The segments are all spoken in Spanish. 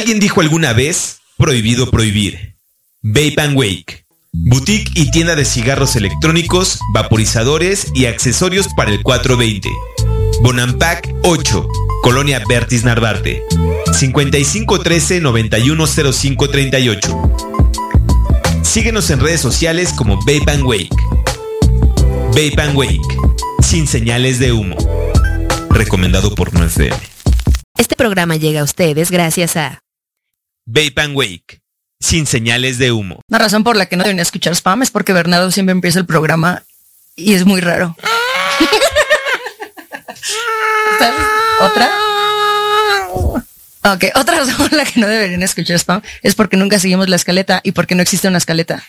Alguien dijo alguna vez, prohibido prohibir. Vape and Wake. Boutique y tienda de cigarros electrónicos, vaporizadores y accesorios para el 420. Bonampak 8, Colonia Bertis Narvarte. 5513-910538. Síguenos en redes sociales como Vape and Wake. Vape and Wake. Sin señales de humo. Recomendado por 9FM. Este programa llega a ustedes gracias a Vape and Wake. Sin señales de humo. La razón por la que no deben escuchar spam es porque Bernardo siempre empieza el programa y es muy raro. ¿Otra? Ok, otra razón por la que no deberían escuchar spam es porque nunca seguimos la escaleta y porque no existe una escaleta.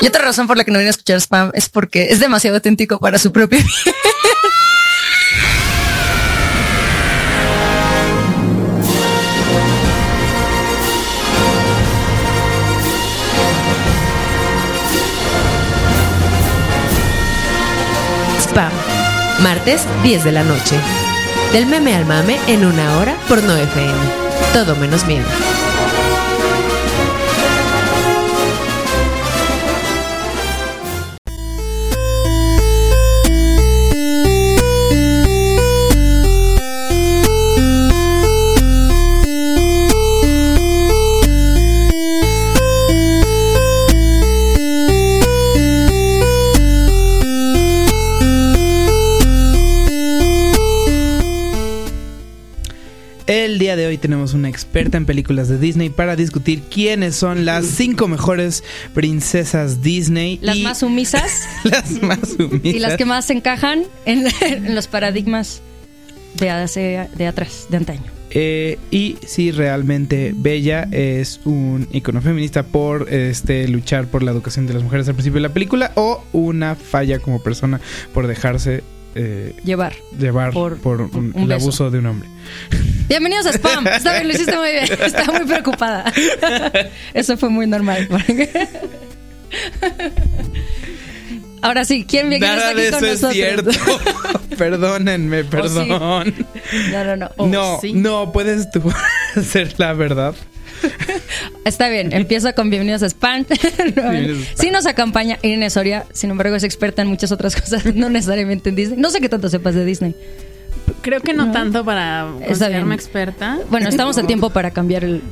Y otra razón por la que no deberían escuchar spam es porque es demasiado auténtico para su propia Spam. Martes, 10 de la noche. Del meme al mame en una hora por no FM. Todo menos miedo. Experta en películas de Disney para discutir quiénes son las cinco mejores princesas Disney. Las y más sumisas las más sumisas. y las que más encajan en, en los paradigmas de, hace- de atrás, de antaño. Eh, y si realmente Bella es un icono feminista por este luchar por la educación de las mujeres al principio de la película o una falla como persona por dejarse eh, Llevar. llevar Por- por, un- un el abuso de un hombre. Bienvenidos a Spam. Está bien, lo hiciste muy bien. Estaba muy preocupada. Eso fue muy normal. Ahora sí, ¿quién viene Nada aquí de con eso es nosotros? cierto. Perdónenme, perdón. No, no, no. Oh, no, sí. no, puedes tú hacer la verdad. Está bien, empieza con bienvenidos a Spam. Sí nos acompaña Irene Soria, sin embargo es experta en muchas otras cosas, no necesariamente en Disney. No sé qué tanto sepas de Disney. Creo que no, No. tanto para considerarme experta. Bueno, estamos a tiempo para cambiar el-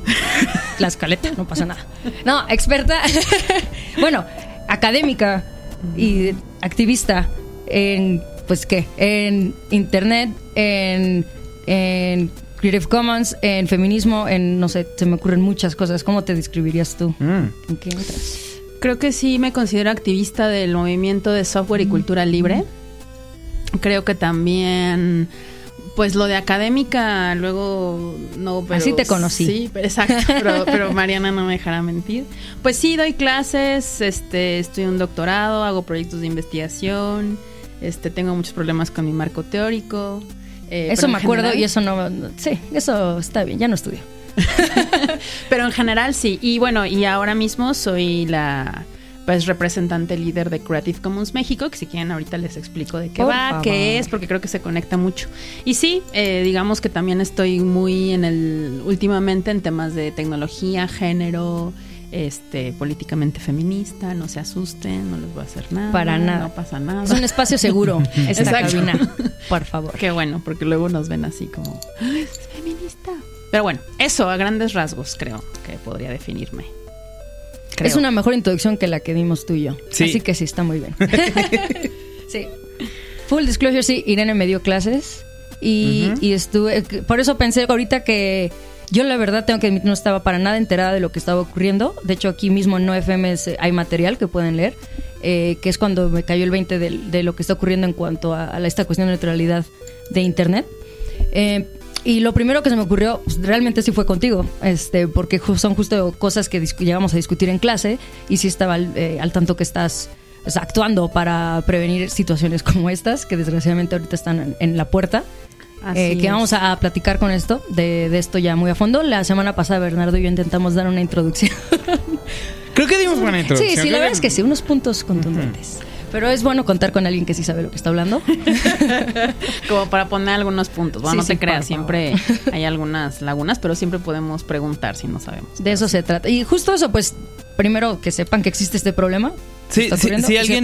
la escaleta, no pasa nada. No, experta, bueno, académica y activista en, pues qué, en internet, en, en Creative Commons, en feminismo, en, no sé, se me ocurren muchas cosas. ¿Cómo te describirías tú? Mm. ¿En qué entras? Creo que sí me considero activista del movimiento de software y cultura libre. Creo que también, pues lo de académica, luego no, pero Así te conocí. Sí, exacto, pero, pero Mariana no me dejará mentir. Pues sí, doy clases, este, estoy en un doctorado, hago proyectos de investigación, este, tengo muchos problemas con mi marco teórico. Eh, Eso me acuerdo general- y eso no, no- Sí, eso está bien, ya no estudio. Pero en general sí. Y bueno, y ahora mismo soy la pues representante líder de Creative Commons México, que si quieren ahorita les explico de qué va, qué es, porque creo que se conecta mucho. Y sí, eh, digamos que también estoy muy en el, últimamente en temas de tecnología, género, este, políticamente feminista, no se asusten, no les voy a hacer nada. Para nada. No pasa nada. Es un espacio seguro, esta cabina, por favor. Qué bueno, porque luego nos ven así como, "Ay, es feminista. Pero bueno, eso a grandes rasgos creo que podría definirme. Creo. Es una mejor introducción que la que dimos tú y yo. Sí. Así que sí, está muy bien. sí. Full disclosure, sí, Irene me dio clases y, y estuve... Por eso pensé ahorita que yo la verdad tengo que admitir no estaba para nada enterada de lo que estaba ocurriendo. De hecho, aquí mismo en NoFM es- hay material que pueden leer, eh, que es cuando me cayó el 20 de, lo que está ocurriendo en cuanto a, esta cuestión de neutralidad de Internet. Eh, y lo primero que se me ocurrió, pues, realmente sí fue contigo, este, porque son justo cosas que llegamos a discutir en clase y sí estaba al, eh, tanto que estás pues, actuando para prevenir situaciones como estas, que desgraciadamente ahorita están en la puerta. Eh, que es. vamos a, a platicar con esto, de, de esto ya muy a fondo. La semana pasada Bernardo y yo intentamos dar una introducción. Creo que dimos buena sí, introducción. sí, la Creo verdad es que sí, unos puntos contundentes. Pero es bueno contar con alguien que sí sabe lo que está hablando. Como para poner algunos puntos. Bueno, Sí, no sí, creas, favor. siempre hay algunas lagunas, pero siempre podemos preguntar si no sabemos. De eso se trata. Y justo eso, pues, primero que sepan que existe este problema. Sí, está si, alguien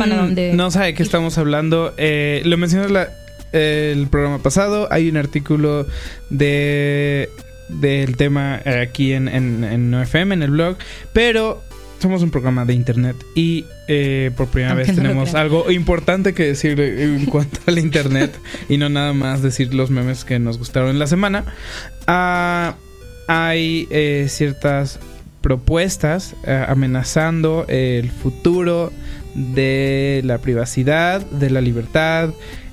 no sabe de qué estamos hablando, eh, lo mencioné la- el programa pasado. Hay un artículo de del tema aquí en, en, en en el blog, pero somos un programa de internet y eh, por primera Aunque vez no tenemos algo importante que decir en cuanto al internet y no nada más decir los memes que nos gustaron en la semana. Ah, hay eh, ciertas propuestas eh, amenazando el futuro de la privacidad, de la libertad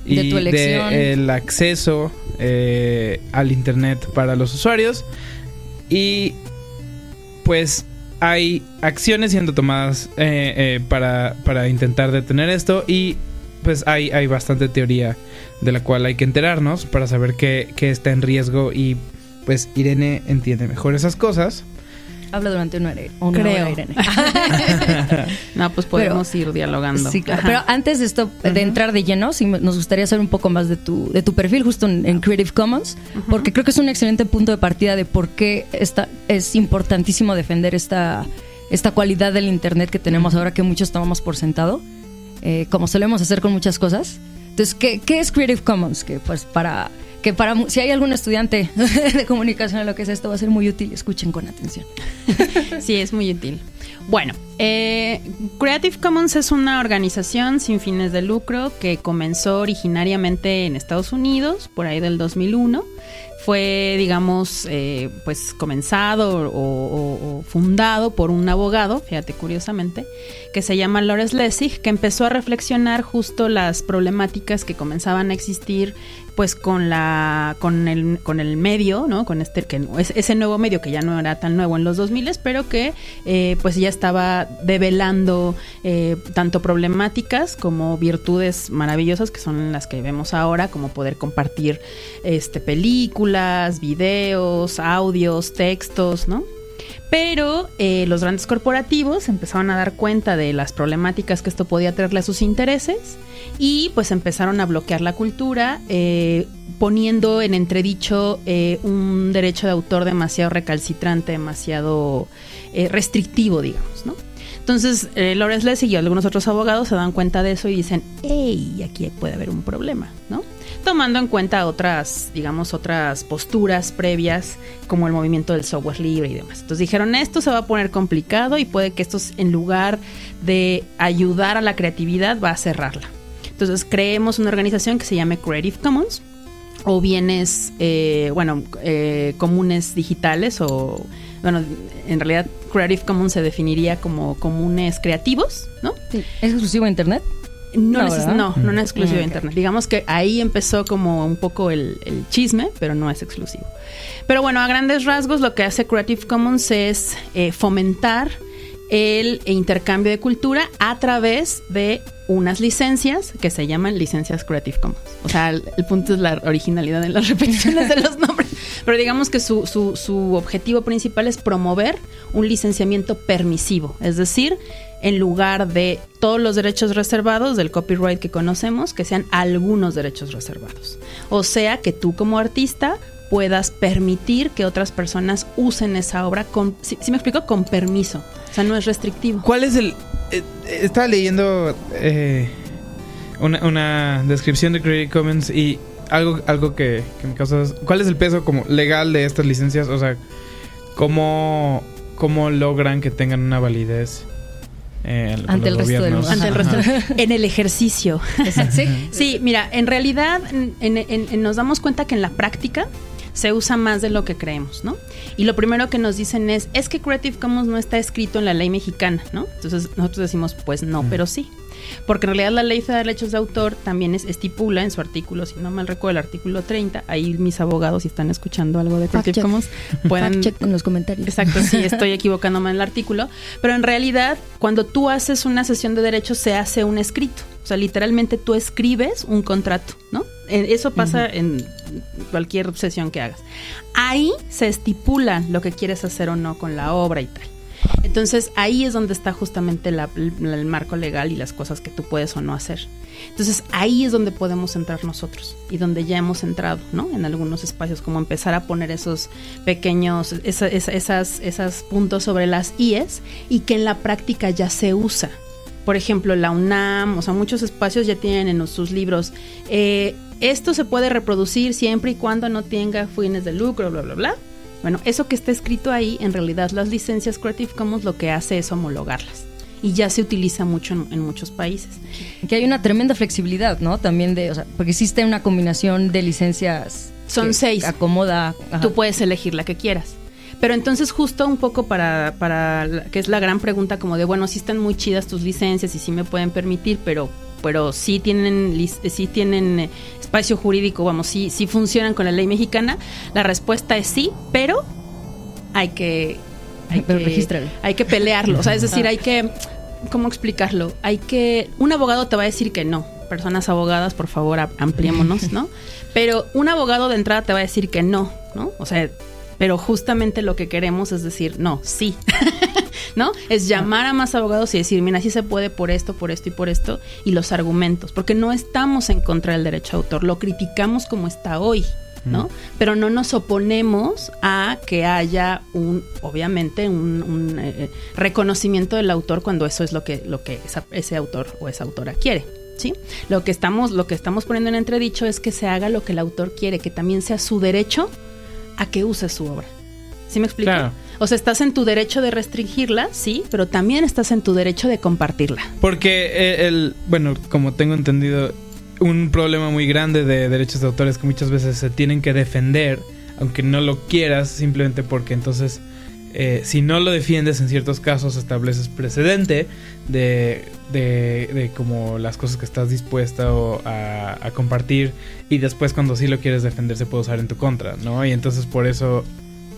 y De tu elección. del acceso eh, al internet para los usuarios y pues hay acciones siendo tomadas eh, eh, para, para intentar detener esto y pues hay, hay bastante teoría de la cual hay que enterarnos para saber qué, qué está en riesgo y pues Irene entiende mejor esas cosas. Habla durante una hora, una Creo. hora, Irene. No, pues podemos ir dialogando. Sí, claro. Pero antes de esto, de entrar de lleno, sí nos gustaría saber un poco más de tu, de tu perfil justo en, en Creative Commons, porque creo que es un excelente punto de partida de por qué esta, es importantísimo defender esta, esta cualidad del Internet que tenemos ahora que muchos tomamos por sentado, eh, como solemos hacer con muchas cosas. Entonces, ¿qué, qué es Creative Commons? Que pues para... Que para si hay algún estudiante de comunicación o lo que es esto va a ser muy útil, escuchen con atención. Sí, es muy útil. Bueno, eh, Creative Commons es una organización sin fines de lucro que comenzó originariamente en Estados Unidos, por ahí del 2001. Fue, digamos, eh, pues comenzado o, o- o fundado por un abogado, fíjate curiosamente, que se llama Lawrence Lessig, que empezó a reflexionar justo las problemáticas que comenzaban a existir pues con la con el con el medio no con este que es- ese nuevo medio que ya no era tan nuevo en los 2000 pero que eh, pues ya estaba develando eh, tanto problemáticas como virtudes maravillosas que son las que vemos ahora como poder compartir este películas videos audios textos no Pero eh, los grandes corporativos empezaron a dar cuenta de las problemáticas que esto podía traerle a sus intereses y pues empezaron a bloquear la cultura, eh, poniendo en entredicho eh, un derecho de autor demasiado recalcitrante, demasiado restrictivo, digamos, ¿no? Entonces, Lawrence Lessig y algunos otros abogados se dan cuenta de eso y dicen, hey, aquí puede haber un problema, ¿no? Tomando en cuenta otras, digamos, otras posturas previas, como el movimiento del software libre y demás. Entonces dijeron, esto se va a poner complicado y puede que esto, en lugar de ayudar a la creatividad, va a cerrarla. Entonces creemos una organización que se llame Creative Commons o bienes, eh, bueno, eh, comunes digitales o, bueno, en realidad Creative Commons se definiría como comunes creativos, ¿no? Sí. ¿Es exclusivo a Internet? No, No, ¿verdad? no, es exclusivo Mm, de ok. Internet. Digamos que ahí empezó como un poco el, el chisme, pero no es exclusivo. Pero bueno, a grandes rasgos lo que hace Creative Commons es eh, fomentar el intercambio de cultura a través de unas licencias que se llaman licencias Creative Commons. O sea, el, el punto es la originalidad en las repeticiones de los nombres. Pero digamos que su, su, su objetivo principal es promover un licenciamiento permisivo. Es decir, en lugar de todos los derechos reservados del copyright que conocemos, que sean algunos derechos reservados. O sea, que tú como artista puedas permitir que otras personas usen esa obra con, si, me explico, con permiso. O sea, no es restrictivo. ¿Cuál es el...? eh, estaba leyendo eh, una, una descripción de Creative Commons y algo, algo que, que me causa... ¿Cuál es el peso como legal de estas licencias? O sea, ¿cómo, cómo logran que tengan una validez eh, Ante el resto del mundo. Ante el Ajá. resto, en el ejercicio. Sí. Sí, mira, en realidad en- en- en- nos damos cuenta que en la práctica se usa más de lo que creemos, ¿no? Y lo primero que nos dicen es, es que Creative Commons no está escrito en la ley mexicana, ¿no? Entonces nosotros decimos, pues no, pero sí. Porque en realidad la ley de derechos de autor también es, estipula en su artículo, si no mal recuerdo, el artículo 30, ahí mis abogados si están escuchando algo de Creative. Commons pueden Fact check en los comentarios. Exacto, sí, estoy equivocándome en el artículo. Pero en realidad, cuando tú haces una sesión de derechos, se hace un escrito. O sea, literalmente tú escribes un contrato, ¿no? Eh, Eso pasa en cualquier sesión que hagas. Ahí se estipula lo que quieres hacer o no con la obra y tal. Entonces ahí es donde está justamente la- la- el marco legal y las cosas que tú puedes o no hacer. Entonces ahí es donde podemos entrar nosotros y donde ya hemos entrado, ¿no? En algunos espacios, como empezar a poner esos pequeños, esa- esa- esas, esas puntos sobre las IES y que en la práctica ya se usa. Por ejemplo, la UNAM, o sea, muchos espacios ya tienen en sus libros, eh, esto se puede reproducir siempre y cuando no tenga fines de lucro, bla, bla, bla. Bueno, eso que está escrito ahí, en realidad las licencias Creative Commons lo que hace es homologarlas. Y ya se utiliza mucho en, en muchos países. Que hay una tremenda flexibilidad, ¿no? También de, o sea, porque existe una combinación de licencias. Son que seis. Acomoda. ajá. Tú puedes elegir la que quieras. Pero entonces justo un poco para, para que es la gran pregunta como de, bueno, sí están muy chidas tus licencias y sí me pueden permitir, pero pero sí tienen lic- sí tienen eh, espacio jurídico, vamos, sí sí funcionan con la ley mexicana. La respuesta es sí, pero hay que hay Pero que, regístralo. hay que pelearlo, o sea, es decir, hay que ¿cómo explicarlo? Hay que un abogado te va a decir que no. Personas abogadas, por favor, ampliémonos, ¿no? Pero un abogado de entrada te va a decir que no, ¿no? O sea, pero justamente lo que queremos es decir, no, sí. ¿No? Es llamar a más abogados y decir, mira, sí se puede por esto, por esto y por esto, y los argumentos, porque no estamos en contra del derecho a autor, lo criticamos como está hoy, ¿no? Pero no nos oponemos a que haya un, obviamente, un, un, eh, reconocimiento del autor cuando eso es lo que, lo que esa- ese autor o esa autora quiere. ¿Sí? Lo que estamos, lo que estamos poniendo en entredicho es que se haga lo que el autor quiere, que también sea su derecho a que use su obra. ¿Sí me explico? Claro. O sea, estás en tu derecho de restringirla, sí, pero también estás en tu derecho de compartirla. Porque eh, el, bueno, como tengo entendido, un problema muy grande de derechos de autor es que muchas veces se tienen que defender, aunque no lo quieras, simplemente porque entonces, eh, si no lo defiendes en ciertos casos, estableces precedente de, de, de como las cosas que estás dispuesta o a, a compartir y después cuando sí lo quieres defender se puede usar en tu contra, ¿no? Y entonces por eso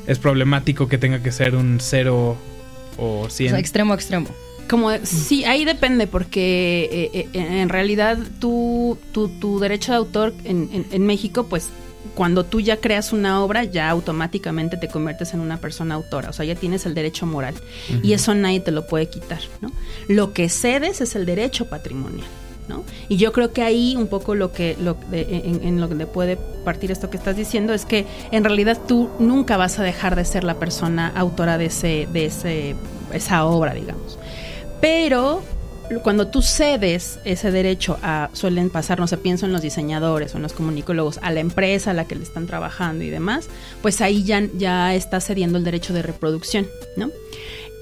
es problemático que tenga que ser un cero o O 100. sea, extremo a extremo. Como sí, ahí depende, porque eh, eh, en realidad tu, tu, tu derecho de autor en, en- en México, pues cuando tú ya creas una obra, ya automáticamente te conviertes en una persona autora, o sea, ya tienes el derecho moral. Y eso nadie te lo puede quitar, ¿no? Lo que cedes es el derecho patrimonial. ¿No? Y yo creo que ahí un poco lo que lo, en, en, lo que puede partir esto que estás diciendo es que en realidad tú nunca vas a dejar de ser la persona autora de ese de ese esa obra, digamos. Pero cuando tú cedes ese derecho a, suelen pasar, no sé, pienso en los diseñadores o en los comunicólogos, a la empresa a la que le están trabajando y demás, pues ahí ya, ya está cediendo el derecho de reproducción, ¿no?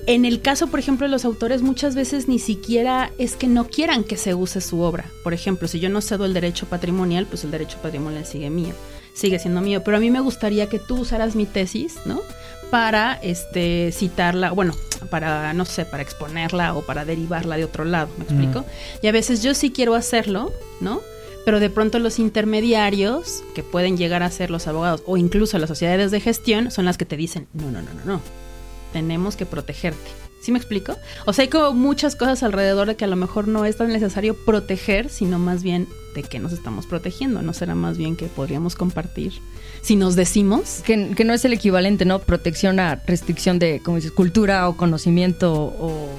En el caso, por ejemplo, de los autores, muchas veces ni siquiera es que no quieran que se use su obra. Por ejemplo, si yo no cedo el derecho patrimonial, pues el derecho patrimonial sigue mío, sigue siendo mío. Pero a mí me gustaría que tú usaras mi tesis, ¿no? Para este citarla, bueno, para no sé, para exponerla o para derivarla de otro lado, ¿me explico? Y a veces yo sí quiero hacerlo, ¿no? Pero de pronto los intermediarios, que pueden llegar a ser los abogados o incluso las sociedades de gestión, son las que te dicen, no, no, no, no, no, tenemos que protegerte. ¿Sí me explico? O sea, hay como muchas cosas alrededor de que a lo mejor no es tan necesario proteger, sino más bien de qué nos estamos protegiendo. ¿No será más bien que podríamos compartir si nos decimos? Que, que no es el equivalente, ¿no? Protección a restricción de, como dices, cultura o conocimiento o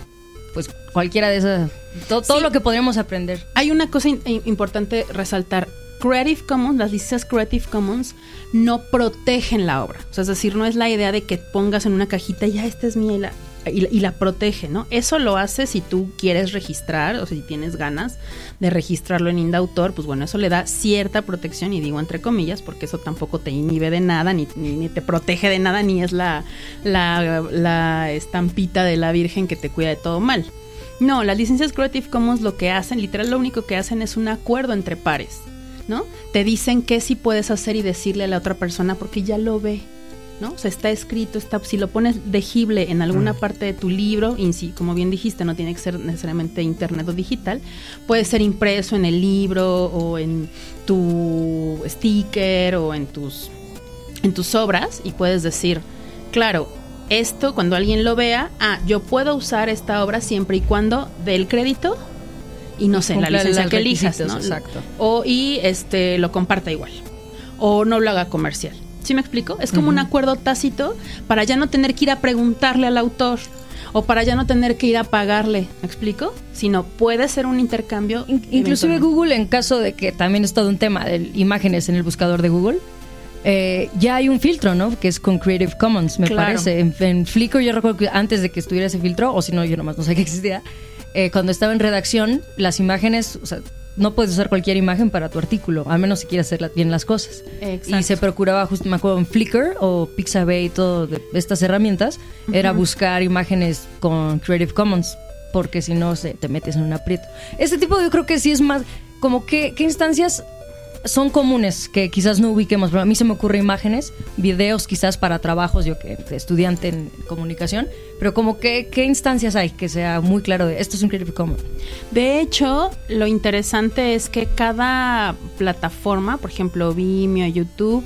pues cualquiera de esas... Todo, todo Sí. lo que podríamos aprender. Hay una cosa in- importante resaltar. Creative Commons, las licencias Creative Commons no protegen la obra. O sea, es decir, no es la idea de que pongas en una cajita, ya esta es mía y la, y, y la protege, ¿no? Eso lo hace si tú quieres registrar o si tienes ganas de registrarlo en Indautor, pues bueno, eso le da cierta protección y digo entre comillas porque eso tampoco te inhibe de nada, ni, ni, te protege de nada, ni es la, la estampita de la Virgen que te cuida de todo mal. No, las licencias Creative Commons lo que hacen, literal lo único que hacen es un acuerdo entre pares, ¿no? Te dicen qué sí puedes hacer y decirle a la otra persona porque ya lo ve, ¿no? O sea, está escrito, está, si lo pones legible en alguna parte de tu libro, y si, como bien dijiste, no tiene que ser necesariamente internet o digital, puede ser impreso en el libro o en tu sticker o en tus, en tus obras y puedes decir, claro, esto cuando alguien lo vea, ah, yo puedo usar esta obra siempre y cuando dé el crédito y no sé, la licencia que elijas, ¿no? exacto. O y este lo comparta igual. O no lo haga comercial. ¿Sí me explico? Es como un acuerdo tácito para ya no tener que ir a preguntarle al autor o para ya no tener que ir a pagarle, ¿me explico? Sino puede ser un intercambio. In- Inclusive. Google, en caso de que también es todo un tema de imágenes en el buscador de Google, eh, ya hay un filtro, ¿no? Que es con Creative Commons, me Claro. parece. En, en Flickr yo recuerdo que antes de que estuviera ese filtro, o si no, yo nomás no sé que existía, eh, cuando estaba en redacción, las imágenes, o sea, no puedes usar cualquier imagen para tu artículo, a menos si quieres hacer bien las cosas. Exacto. Y se procuraba, justo me acuerdo, en Flickr o Pixabay y todo de estas herramientas, era buscar imágenes con Creative Commons, porque si no se, te metes en un aprieto. Este tipo yo creo que sí es más, como que, ¿qué instancias son comunes que quizás no ubiquemos? Pero a mí se me ocurre imágenes, videos quizás para trabajos, yo que estudiante en comunicación, pero como que, ¿qué instancias hay que sea muy claro de esto es un Creative Commons? De hecho, lo interesante es que cada plataforma, por ejemplo Vimeo, YouTube,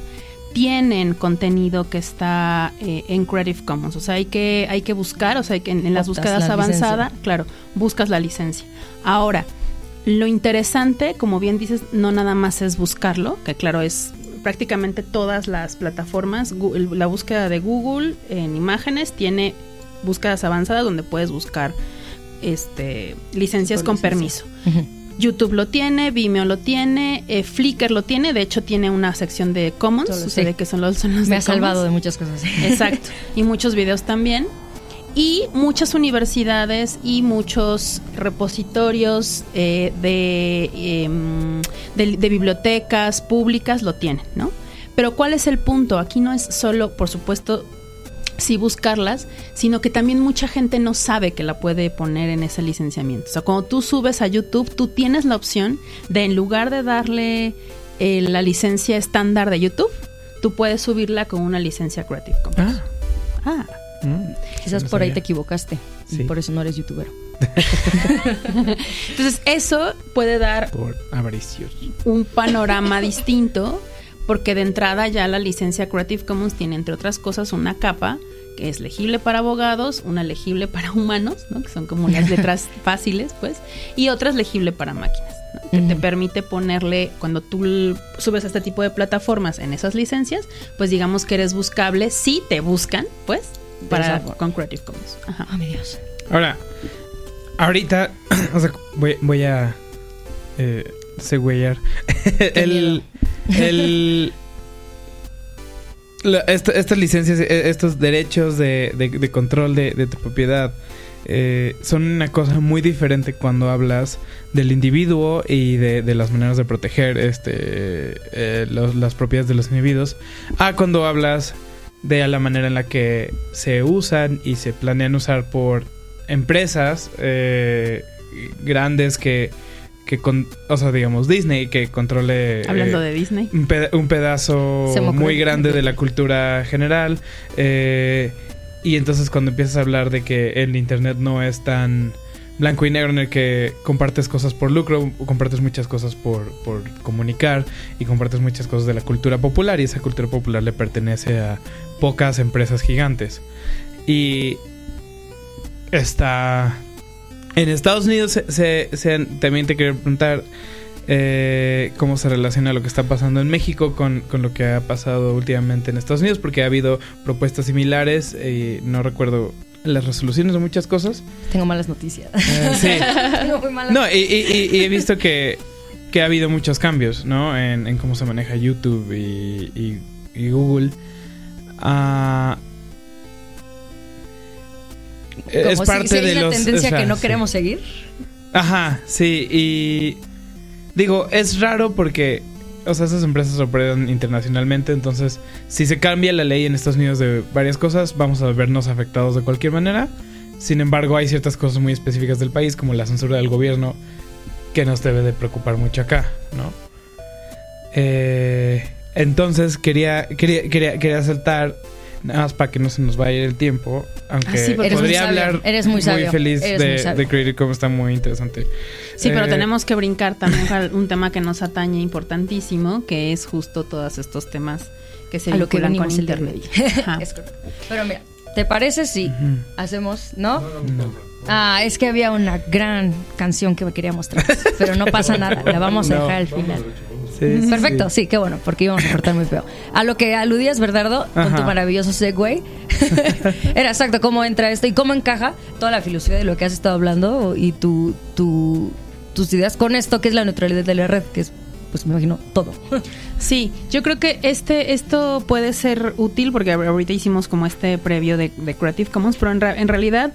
tienen contenido que está eh, en Creative Commons. O sea, hay que, hay que buscar, o sea, hay que en, en las búsquedas la avanzadas, claro, buscas la licencia. Ahora, lo interesante, como bien dices, no nada más es buscarlo, que claro, es prácticamente todas las plataformas, la búsqueda de Google en imágenes tiene búsquedas avanzadas donde puedes buscar este licencias con permiso. YouTube lo tiene, Vimeo lo tiene, eh, Flickr lo tiene, de hecho tiene una sección de Commons, sucede sí. que son los, son los Me de ha salvado Commons. de muchas cosas. Exacto. Y muchos videos también. Y muchas universidades y muchos repositorios eh, de, em, de, de bibliotecas públicas lo tienen, ¿no? Pero ¿cuál es el punto? Aquí no es solo, por supuesto, sí buscarlas, sino que también mucha gente no sabe que la puede poner en ese licenciamiento. O sea, cuando tú subes a YouTube, tú tienes la opción de en lugar de darle eh, la licencia estándar de YouTube, tú puedes subirla con una licencia Creative Commons. Ah. Mm, Quizás no por ahí te equivocaste Sí. y por eso no eres youtuber. Entonces, eso puede dar Por avaricioso. un panorama distinto, porque de entrada ya la licencia Creative Commons tiene, entre otras cosas, una capa que es legible para abogados, una legible para humanos, ¿no? que son como las letras fáciles, pues, y otra es legible para máquinas. ¿no? que te permite ponerle, cuando tú subes a este tipo de plataformas en esas licencias, pues digamos que eres buscable si te buscan, pues, para, con Creative Commons. Ajá. Oh, mi Dios. Ahora, ahorita, o sea, voy, voy a eh, següeyar el, el la- esta- estas licencias, eh, estos derechos de, de- de control de, de tu propiedad eh, son una cosa muy diferente cuando hablas del individuo y de, de las maneras de proteger este eh, los- las propiedades de los individuos a cuando hablas de la manera en la que se usan y se planean usar por empresas eh, grandes que, que con, o sea, digamos Disney que controle Hablando eh, de Disney. un, peda- un pedazo muy grande de la cultura general. eh, y entonces cuando empiezas a hablar de que el Internet no es tan blanco y negro en el que compartes cosas por lucro, compartes muchas cosas por, comunicar y compartes muchas cosas de la cultura popular y esa cultura popular le pertenece a pocas empresas gigantes. Y está... En Estados Unidos se, se- se- también te quería preguntar eh, cómo se relaciona lo que está pasando en México con, con lo que ha pasado últimamente en Estados Unidos, porque ha habido propuestas similares y no recuerdo las resoluciones de muchas cosas. Tengo malas noticias. Eh, sí. Tengo muy malas No, y, y- y- y he visto que, que ha habido muchos cambios, ¿no? En, en cómo se maneja YouTube y, Google. Como es si- parte si hay de una los... tendencia o sea, que no sí. queremos seguir. Ajá, sí, y digo, es raro porque, o sea, esas empresas operan internacionalmente, entonces, si se cambia la ley en Estados Unidos de varias cosas, vamos a vernos afectados de cualquier manera. Sin embargo, hay ciertas cosas muy específicas del país, como la censura del gobierno, que nos debe de preocupar mucho acá, ¿no? Eh, entonces, quería, quería, quería, quería saltar, nada más para que no se nos vaya el tiempo, aunque Ah, sí, porque- Eres muy podría sabio, hablar eres muy sabio, feliz eres muy de, sabio. de Creative Commons, está muy interesante. Sí, pero Eh, tenemos que brincar también un tema que nos atañe importantísimo, que es justo todos estos temas que se vinculan con de internet. Es. Pero mira, ¿te parece si hacemos, no? No. Ah, es que había una gran canción que me quería mostrar, pero no pasa nada, la vamos a No. dejar al final. Sí, sí, Perfecto, sí. sí, qué bueno, porque íbamos a cortar muy feo. A lo que aludías, Bernardo, con tu maravilloso segue, era exacto cómo entra esto y cómo encaja toda la filosofía de lo que has estado hablando y tu, tu, tus ideas con esto que es la neutralidad de la red, que es, pues me imagino, todo. Sí, yo creo que este esto puede ser útil porque ahorita hicimos como este previo de, de Creative Commons, pero en realidad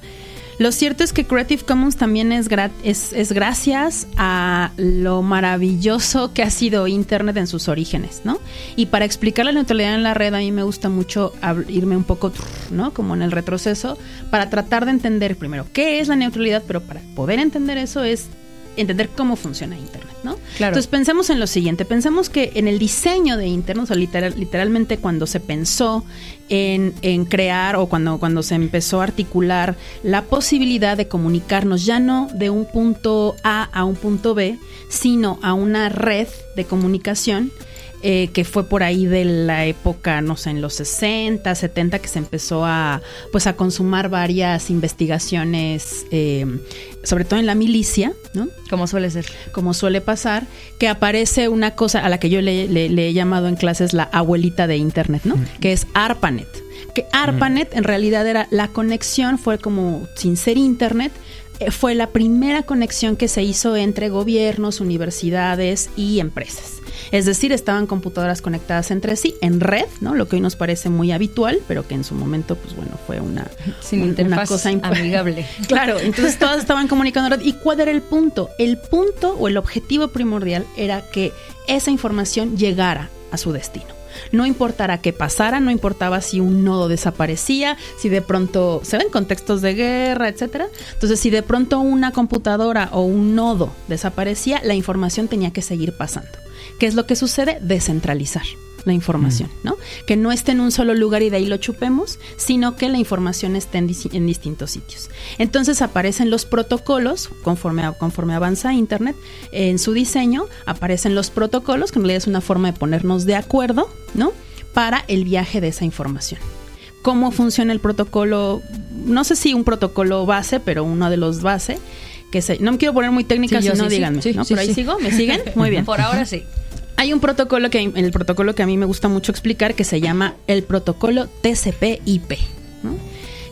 lo cierto es que Creative Commons también es, es, es gracias a lo maravilloso que ha sido Internet en sus orígenes, ¿no? Y para explicar la neutralidad en la red a mí me gusta mucho irme un poco, ¿no? Como en el retroceso, para tratar de entender primero qué es la neutralidad, pero para poder entender eso es entender cómo funciona Internet, ¿no? Claro. Entonces pensemos en lo siguiente, pensemos que en el diseño de Internet, o literal- literalmente cuando se pensó en, en crear o cuando, cuando se empezó a articular la posibilidad de comunicarnos ya no de un punto A a un punto B, sino a una red de comunicación eh, que fue por ahí de la época, no sé, en los 60, 70, que se empezó a, pues, a consumar varias investigaciones, eh, sobre todo en la milicia, ¿no? Como suele ser. como suele pasar, que aparece una cosa a la que yo le, le- le he llamado en clases la abuelita de Internet, ¿no? Que es ARPANET. Que ARPANET en realidad era la conexión, fue como sin ser Internet, fue la primera conexión que se hizo entre gobiernos, universidades y empresas. Es decir, estaban computadoras conectadas entre sí en red, ¿no? Lo que hoy nos parece muy habitual, pero que en su momento, pues bueno, fue una, Sin un- interfaz imp- amigable. Claro, entonces todas estaban comunicando. en red. ¿Y cuál era el punto? El punto o el objetivo primordial era que esa información llegara a su destino. No importara qué pasara, no importaba si un nodo desaparecía, si de pronto se ven contextos de guerra, etcétera. Entonces, si de pronto una computadora o un nodo desaparecía, la información tenía que seguir pasando. ¿Qué es lo que sucede? Descentralizar la información, ¿no? Que no esté en un solo lugar y de ahí lo chupemos, sino que la información esté en, dis- en distintos sitios. Entonces aparecen los protocolos, conforme, a- conforme avanza Internet, en su diseño aparecen los protocolos, que en realidad es una forma de ponernos de acuerdo, ¿no? Para el viaje de esa información. ¿Cómo funciona el protocolo? No sé si un protocolo base, pero uno de los base que se, no me quiero poner muy técnica, Sí, yo si no sí, díganme, sí, ¿no? sí, Por ahí sigo, ¿me siguen? Muy bien. Por ahora sí. Hay un protocolo que el protocolo que a mí me gusta mucho explicar que se llama el protocolo TCP/IP, ¿no?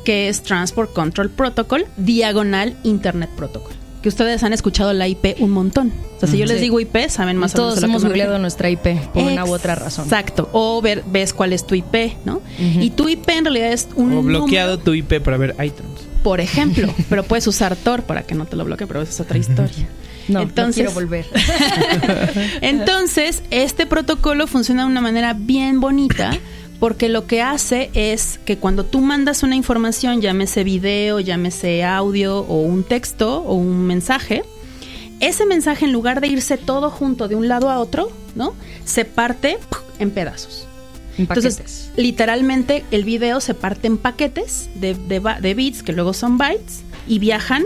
que es Transport Control Protocol diagonal Internet Protocol. Que ustedes han escuchado la IP un montón. O sea, si yo les digo IP, saben más o menos Todos hemos googleado nuestra IP por una u otra razón. Exacto. O ver, ves cuál es tu IP, ¿no? Y tu IP en realidad es un O bloqueado número, tu IP para ver iTunes. por ejemplo, pero puedes usar Tor para que no te lo bloquee, pero esa es otra historia. No, Entonces- no quiero volver. Entonces, este protocolo funciona de una manera bien bonita porque lo que hace es que cuando tú mandas una información, llámese video, llámese audio o un texto o un mensaje, ese mensaje en lugar de irse todo junto de un lado a otro, ¿no? Se parte en pedazos. Entonces, literalmente el video se parte en paquetes de, de ba- de bits, que luego son bytes, y viajan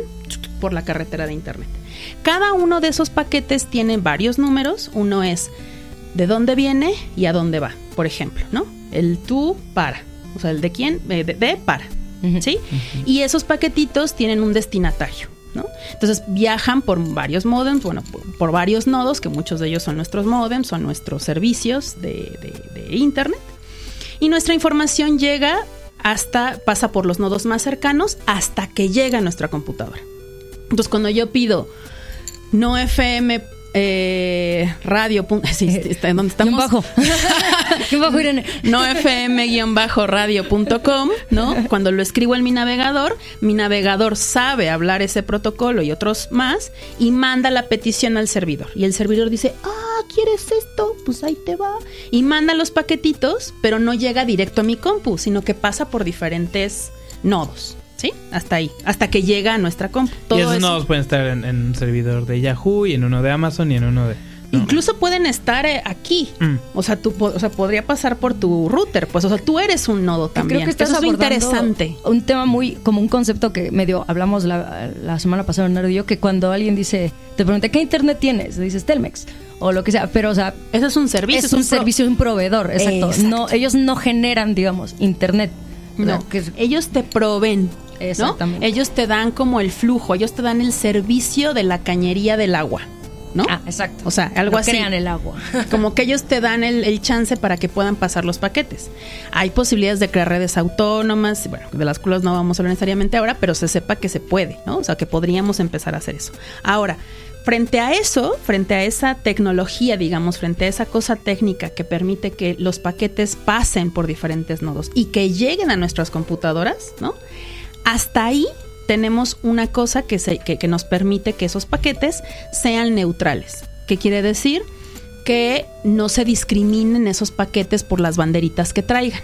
por la carretera de Internet. Cada uno de esos paquetes tiene varios números. Uno es de dónde viene y a dónde va, por ejemplo, ¿no? El tú para, o sea, el de quién, eh, de, de para. ¿sí? Y esos paquetitos tienen un destinatario. ¿no? Entonces viajan por varios modems, bueno, por, por varios nodos, que muchos de ellos son nuestros modems, son nuestros servicios de, de- de Internet. Y nuestra información llega hasta, pasa por los nodos más cercanos hasta que llega a nuestra computadora. Entonces cuando yo pido no FM eh, radio, pun- sí, está en donde Guión estamos. bajo. Guión bajo, Irene. no fm-radio.com, ¿no? Cuando lo escribo en mi navegador, mi navegador sabe hablar ese protocolo y otros más y manda la petición al servidor. Y el servidor dice, ah, ¿quieres esto? Pues ahí te va. Y manda los paquetitos, pero no llega directo a mi compu, sino que pasa por diferentes nodos. ¿Sí? Hasta ahí, hasta que llega a nuestra compu. y Todo esos eso- nodos pueden estar en, en un servidor de Yahoo y en uno de Amazon y en uno de... no. Incluso pueden estar eh, aquí. Mm. O sea, tú, po- o sea, podría pasar por tu router. Pues, o sea, tú eres un nodo también. Creo que estás Eso es lo interesante. Un tema muy, como un concepto que medio hablamos la, la semana pasada, Bernardo y yo, que cuando alguien dice, te pregunté, ¿qué internet tienes? Dices Telmex o lo que sea, pero o sea, Ese es un servicio. es un, pro- servicio, un proveedor, exacto. Exacto. No, ellos no generan, digamos, internet. No, que es- ellos te proveen. ¿No? Ellos te dan como el flujo, ellos te dan el servicio de la cañería del agua, ¿no? Ah, exacto. O sea, algo No así. crean el agua. Como que ellos te dan el, el chance para que puedan pasar los paquetes. Hay posibilidades de crear redes autónomas, bueno, de las cuales no vamos a hablar necesariamente ahora, pero se sepa que se puede, ¿no? O sea, que podríamos empezar a hacer eso. Ahora, frente a eso, frente a esa tecnología, digamos, frente a esa cosa técnica que permite que los paquetes pasen por diferentes nodos y que lleguen a nuestras computadoras, ¿no? Hasta ahí tenemos una cosa que, nos permite que esos paquetes sean neutrales. ¿Qué quiere decir? Que no se discriminen esos paquetes por las banderitas que traigan.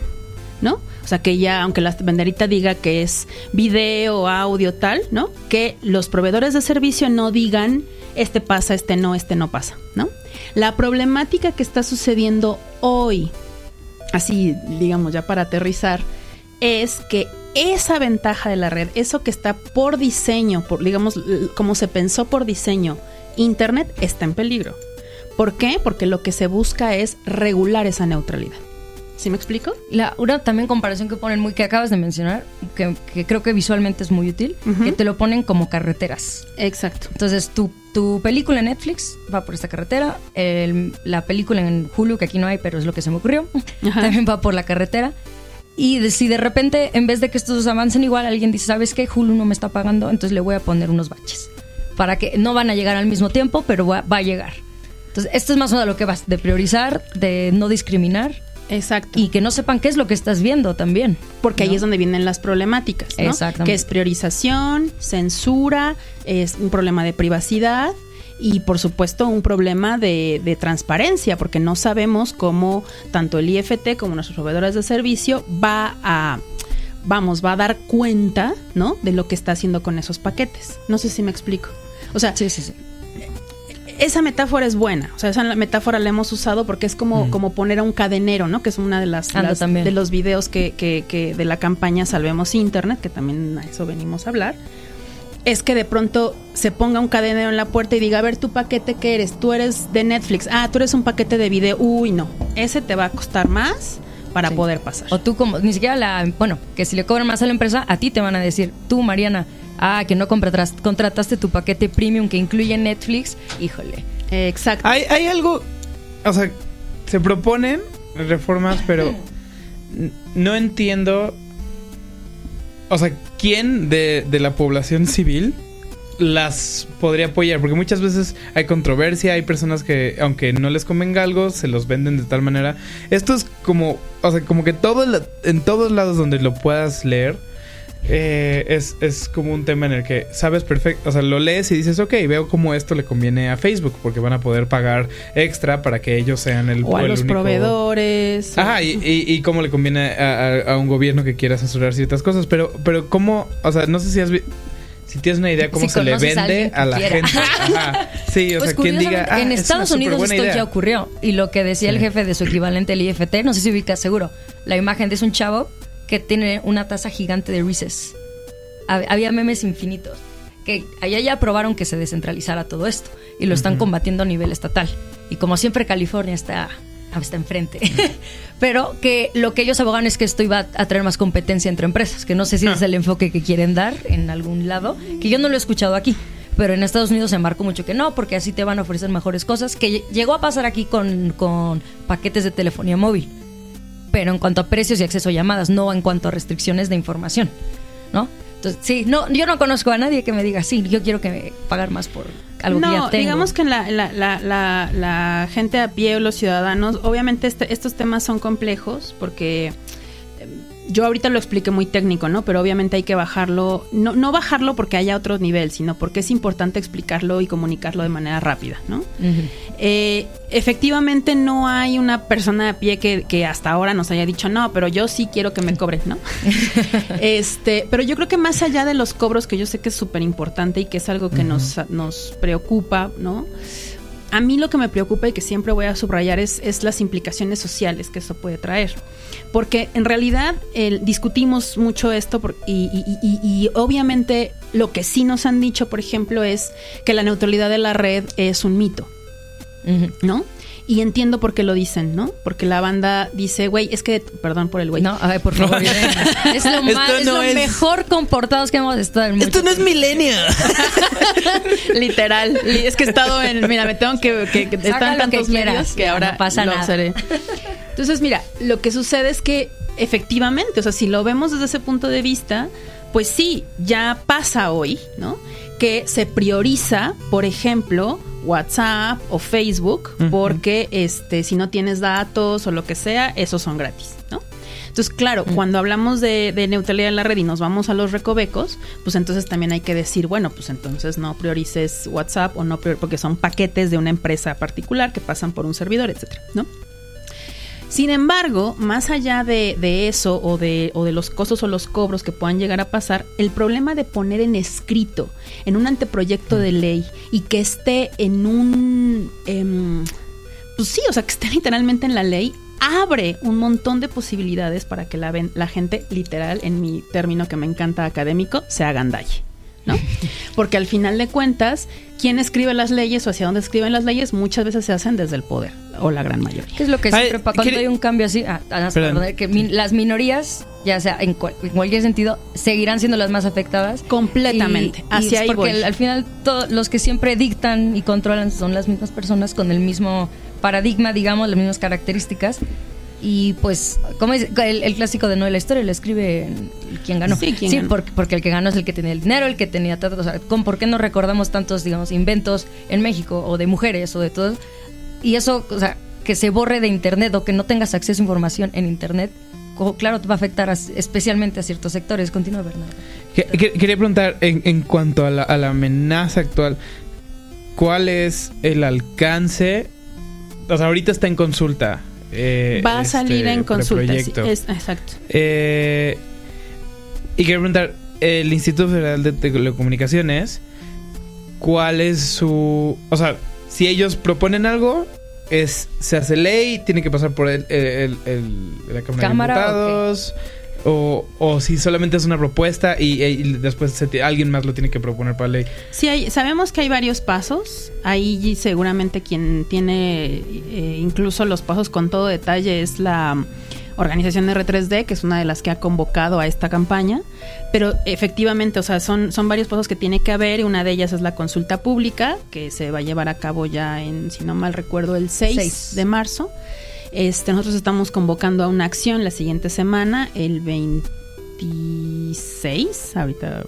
¿No? O sea, que ya, aunque la banderita diga que es video, audio, tal, ¿no? Que los proveedores de servicio no digan, este pasa, este no, este no pasa, ¿no? La problemática que está sucediendo hoy, así, digamos, ya para aterrizar, es que esa ventaja de la red, eso que está por diseño, por, digamos, como se pensó por diseño, Internet está en peligro. ¿Por qué? Porque lo que se busca es regular esa neutralidad. ¿Sí me explico? La, una también comparación que ponen muy que acabas de mencionar, que, que creo que visualmente es muy útil, que te lo ponen como carreteras. Exacto. Entonces, tu, tu película en Netflix va por esta carretera, el- la película en Hulu, que aquí no hay, pero es lo que se me ocurrió, Ajá. también va por la carretera. Y de- si de repente, en vez de que estos avancen igual, alguien dice, ¿sabes qué? Hulu no me está pagando, entonces le voy a poner unos baches. Para que no van a llegar al mismo tiempo, pero va, va a llegar. Entonces, esto es más o menos lo que vas, de priorizar, de no discriminar Exacto. y que no sepan qué es lo que estás viendo también. Porque ahí es donde vienen las problemáticas, ¿no? Exactamente. Que es priorización, censura, es un problema de privacidad y por supuesto un problema de, de transparencia, porque no sabemos cómo tanto el IFT como nuestros proveedores de servicio va a vamos, va a dar cuenta, ¿no? De lo que está haciendo con esos paquetes. No sé si me explico. O sea, Sí, sí, sí. esa metáfora es buena. O sea, esa metáfora la hemos usado porque es como, como poner a un cadenero, ¿no? Que es una de las, las- de los videos que, que, que de la campaña Salvemos Internet, que también a eso venimos a hablar. Es que de pronto se ponga un cadenero en la puerta y diga, a ver, ¿tu paquete qué eres? Tú eres de Netflix. Ah, tú eres un paquete de video. Uy, no. Ese te va a costar más para Sí. poder pasar. O tú como, ni siquiera la, bueno, que si le cobran más a la empresa, a ti te van a decir, tú Mariana, Ah, que no contratas- contrataste tu paquete premium que incluye Netflix. Híjole. Eh, exacto. Hay, hay algo, o sea, se proponen reformas, pero no entiendo, o sea, quién de, de la población civil las podría apoyar, porque muchas veces hay controversia, hay personas que, aunque no les convenga algo, se los venden de tal manera. Esto es como, o sea, como que todo en todos lados donde lo puedas leer, eh, es, es como un tema en el que sabes perfecto, o sea, lo lees y dices, ok, veo cómo esto le conviene a Facebook, porque van a poder pagar extra para que ellos sean el o a el los único- proveedores. Ajá, y, y, y cómo le conviene a, a- a un gobierno que quiera censurar ciertas cosas, pero, pero cómo, o sea, no sé si has vi- si tienes una idea cómo Si se le a vende a, la quiera. gente. Ajá. Sí, o Pues sea, quien diga, ah, en es Estados Unidos esto idea. ya ocurrió. Y lo que decía el jefe de su equivalente, el IFT, no sé si ubica seguro. La imagen de es un chavo que tiene una taza gigante de Reese's. Hab- Había memes infinitos. Que allá ya aprobaron que se descentralizara todo esto. Y lo están combatiendo a nivel estatal. Y como siempre, California está, está enfrente. Pero que lo que ellos abogan es que esto iba a traer más competencia entre empresas. Que no sé si es el enfoque que quieren dar en algún lado. Que yo no lo he escuchado aquí. Pero en Estados Unidos se marcó mucho que no, porque así te van a ofrecer mejores cosas. Que lle- llegó a pasar aquí con, con paquetes de telefonía móvil. Pero en cuanto a precios y acceso a llamadas, no en cuanto a restricciones de información. ¿No? Entonces, sí, no, yo no conozco a nadie que me diga, sí, yo quiero que me pagar más por algo que ya no, tengo. digamos que la, la, la, la, la gente a pie o los ciudadanos, obviamente este- estos temas son complejos porque yo ahorita lo expliqué muy técnico, ¿no? Pero obviamente hay que bajarlo, no, no bajarlo porque haya otro nivel, sino porque es importante explicarlo y comunicarlo de manera rápida, ¿no? Eh, efectivamente no hay una persona a pie que, que hasta ahora nos haya dicho, no, pero yo sí quiero que me cobren, ¿no? este, pero yo creo que más allá de los cobros, que yo sé que es súper importante y que es algo que nos, nos preocupa, ¿no? A mí lo que me preocupa y que siempre voy a subrayar es, es las implicaciones sociales que eso puede traer. Porque en realidad discutimos mucho esto por- y, y- y- y obviamente lo que sí nos han dicho, por ejemplo, es que la neutralidad de la red es un mito. ¿no? Y entiendo por qué lo dicen, ¿no? Porque la banda dice, güey, es que, perdón por el güey. No, a ver, por favor. Es lo, más, Esto es no lo es- mejor comportados que hemos estado en mucho tiempo. millennial. Literal. Li- Es que he estado en, mira, me tengo que, que, que están que tantos medios que ya, ahora no pasa lo nada. Entonces, mira, lo que sucede es que efectivamente, o sea, si lo vemos desde ese punto de vista, pues sí, ya pasa hoy, ¿no? Que se prioriza, por ejemplo, WhatsApp o Facebook, porque este, si no tienes datos o lo que sea, esos son gratis, ¿no? Entonces, claro, cuando hablamos de, de neutralidad en la red y nos vamos a los recovecos, pues entonces también hay que decir, bueno, pues entonces no priorices WhatsApp o no porque son paquetes de una empresa particular que pasan por un servidor, etcétera, ¿no? Sin embargo, más allá de, de eso o de, o de los costos o los cobros que puedan llegar a pasar, el problema de poner en escrito, en un anteproyecto de ley y que esté en un... em, pues sí, o sea, que esté literalmente en la ley, abre un montón de posibilidades para que la, ven- la gente, literal, en mi término que me encanta académico, se agandalle. ¿No? Porque al final de cuentas, quien escribe las leyes o hacia dónde escriben las leyes muchas veces se hacen desde el poder, o la gran mayoría. ¿Qué es lo que siempre pa- cuando ¿quiere- hay un cambio así? ah, ah, Perdón. perdón, que min- las minorías, ya sea en, cual- en cualquier sentido, seguirán siendo las más afectadas. Completamente. Y- y Hacia ahí porque voy. al, al final los que siempre dictan y controlan son las mismas personas con el mismo paradigma, digamos, las mismas características. Y pues, como es el, el clásico de no de la historia, lo escribe quien ganó. Sí, ganó. porque, porque el que ganó es el que tenía el dinero, el que tenía tanto. O sea, ¿con, ¿por qué no recordamos tantos, digamos, inventos en México o de mujeres o de todo? Y eso, o sea, que se borre de internet o que no tengas acceso a información en internet, claro, te va a afectar a- especialmente a ciertos sectores. Continúa, Bernardo. Que- que- Quería preguntar, en, en cuanto a la, a la amenaza actual, ¿cuál es el alcance? O sea, ahorita está en consulta. Eh, Va a salir este en consulta. sí, es- exacto. Eh, y quería preguntar, el Instituto Federal de Telecomunicaciones, ¿cuál es su... O sea, si ellos proponen algo, es se hace ley, tiene que pasar por el, el- el- la Cámara, Cámara, de Diputados, o, o si solamente es una propuesta y, y después se alguien más lo tiene que proponer para ley. Sí, hay, sabemos que hay varios pasos. Ahí seguramente quien tiene eh, incluso los pasos con todo detalle es la organización R3D, que es una de las que ha convocado a esta campaña, pero efectivamente, o sea, son, son varios pasos que tiene que haber y una de ellas es la consulta pública, que se va a llevar a cabo ya en, si no mal recuerdo, el 6, Seis. de marzo. Este, nosotros estamos convocando a una acción la siguiente semana, el 26, ahorita...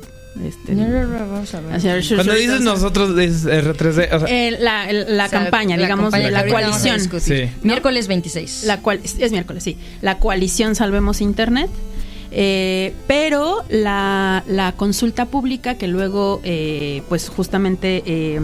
Este, Vamos a ver. Cuando dices nosotros es R3D, o sea, Eh, la, el- la O sea, campaña, la digamos, campaña la coalición. Sí. Miércoles 26. La cual es, es miércoles, sí. La coalición Salvemos Internet. Eh, pero la, la consulta pública que luego, eh, pues justamente eh,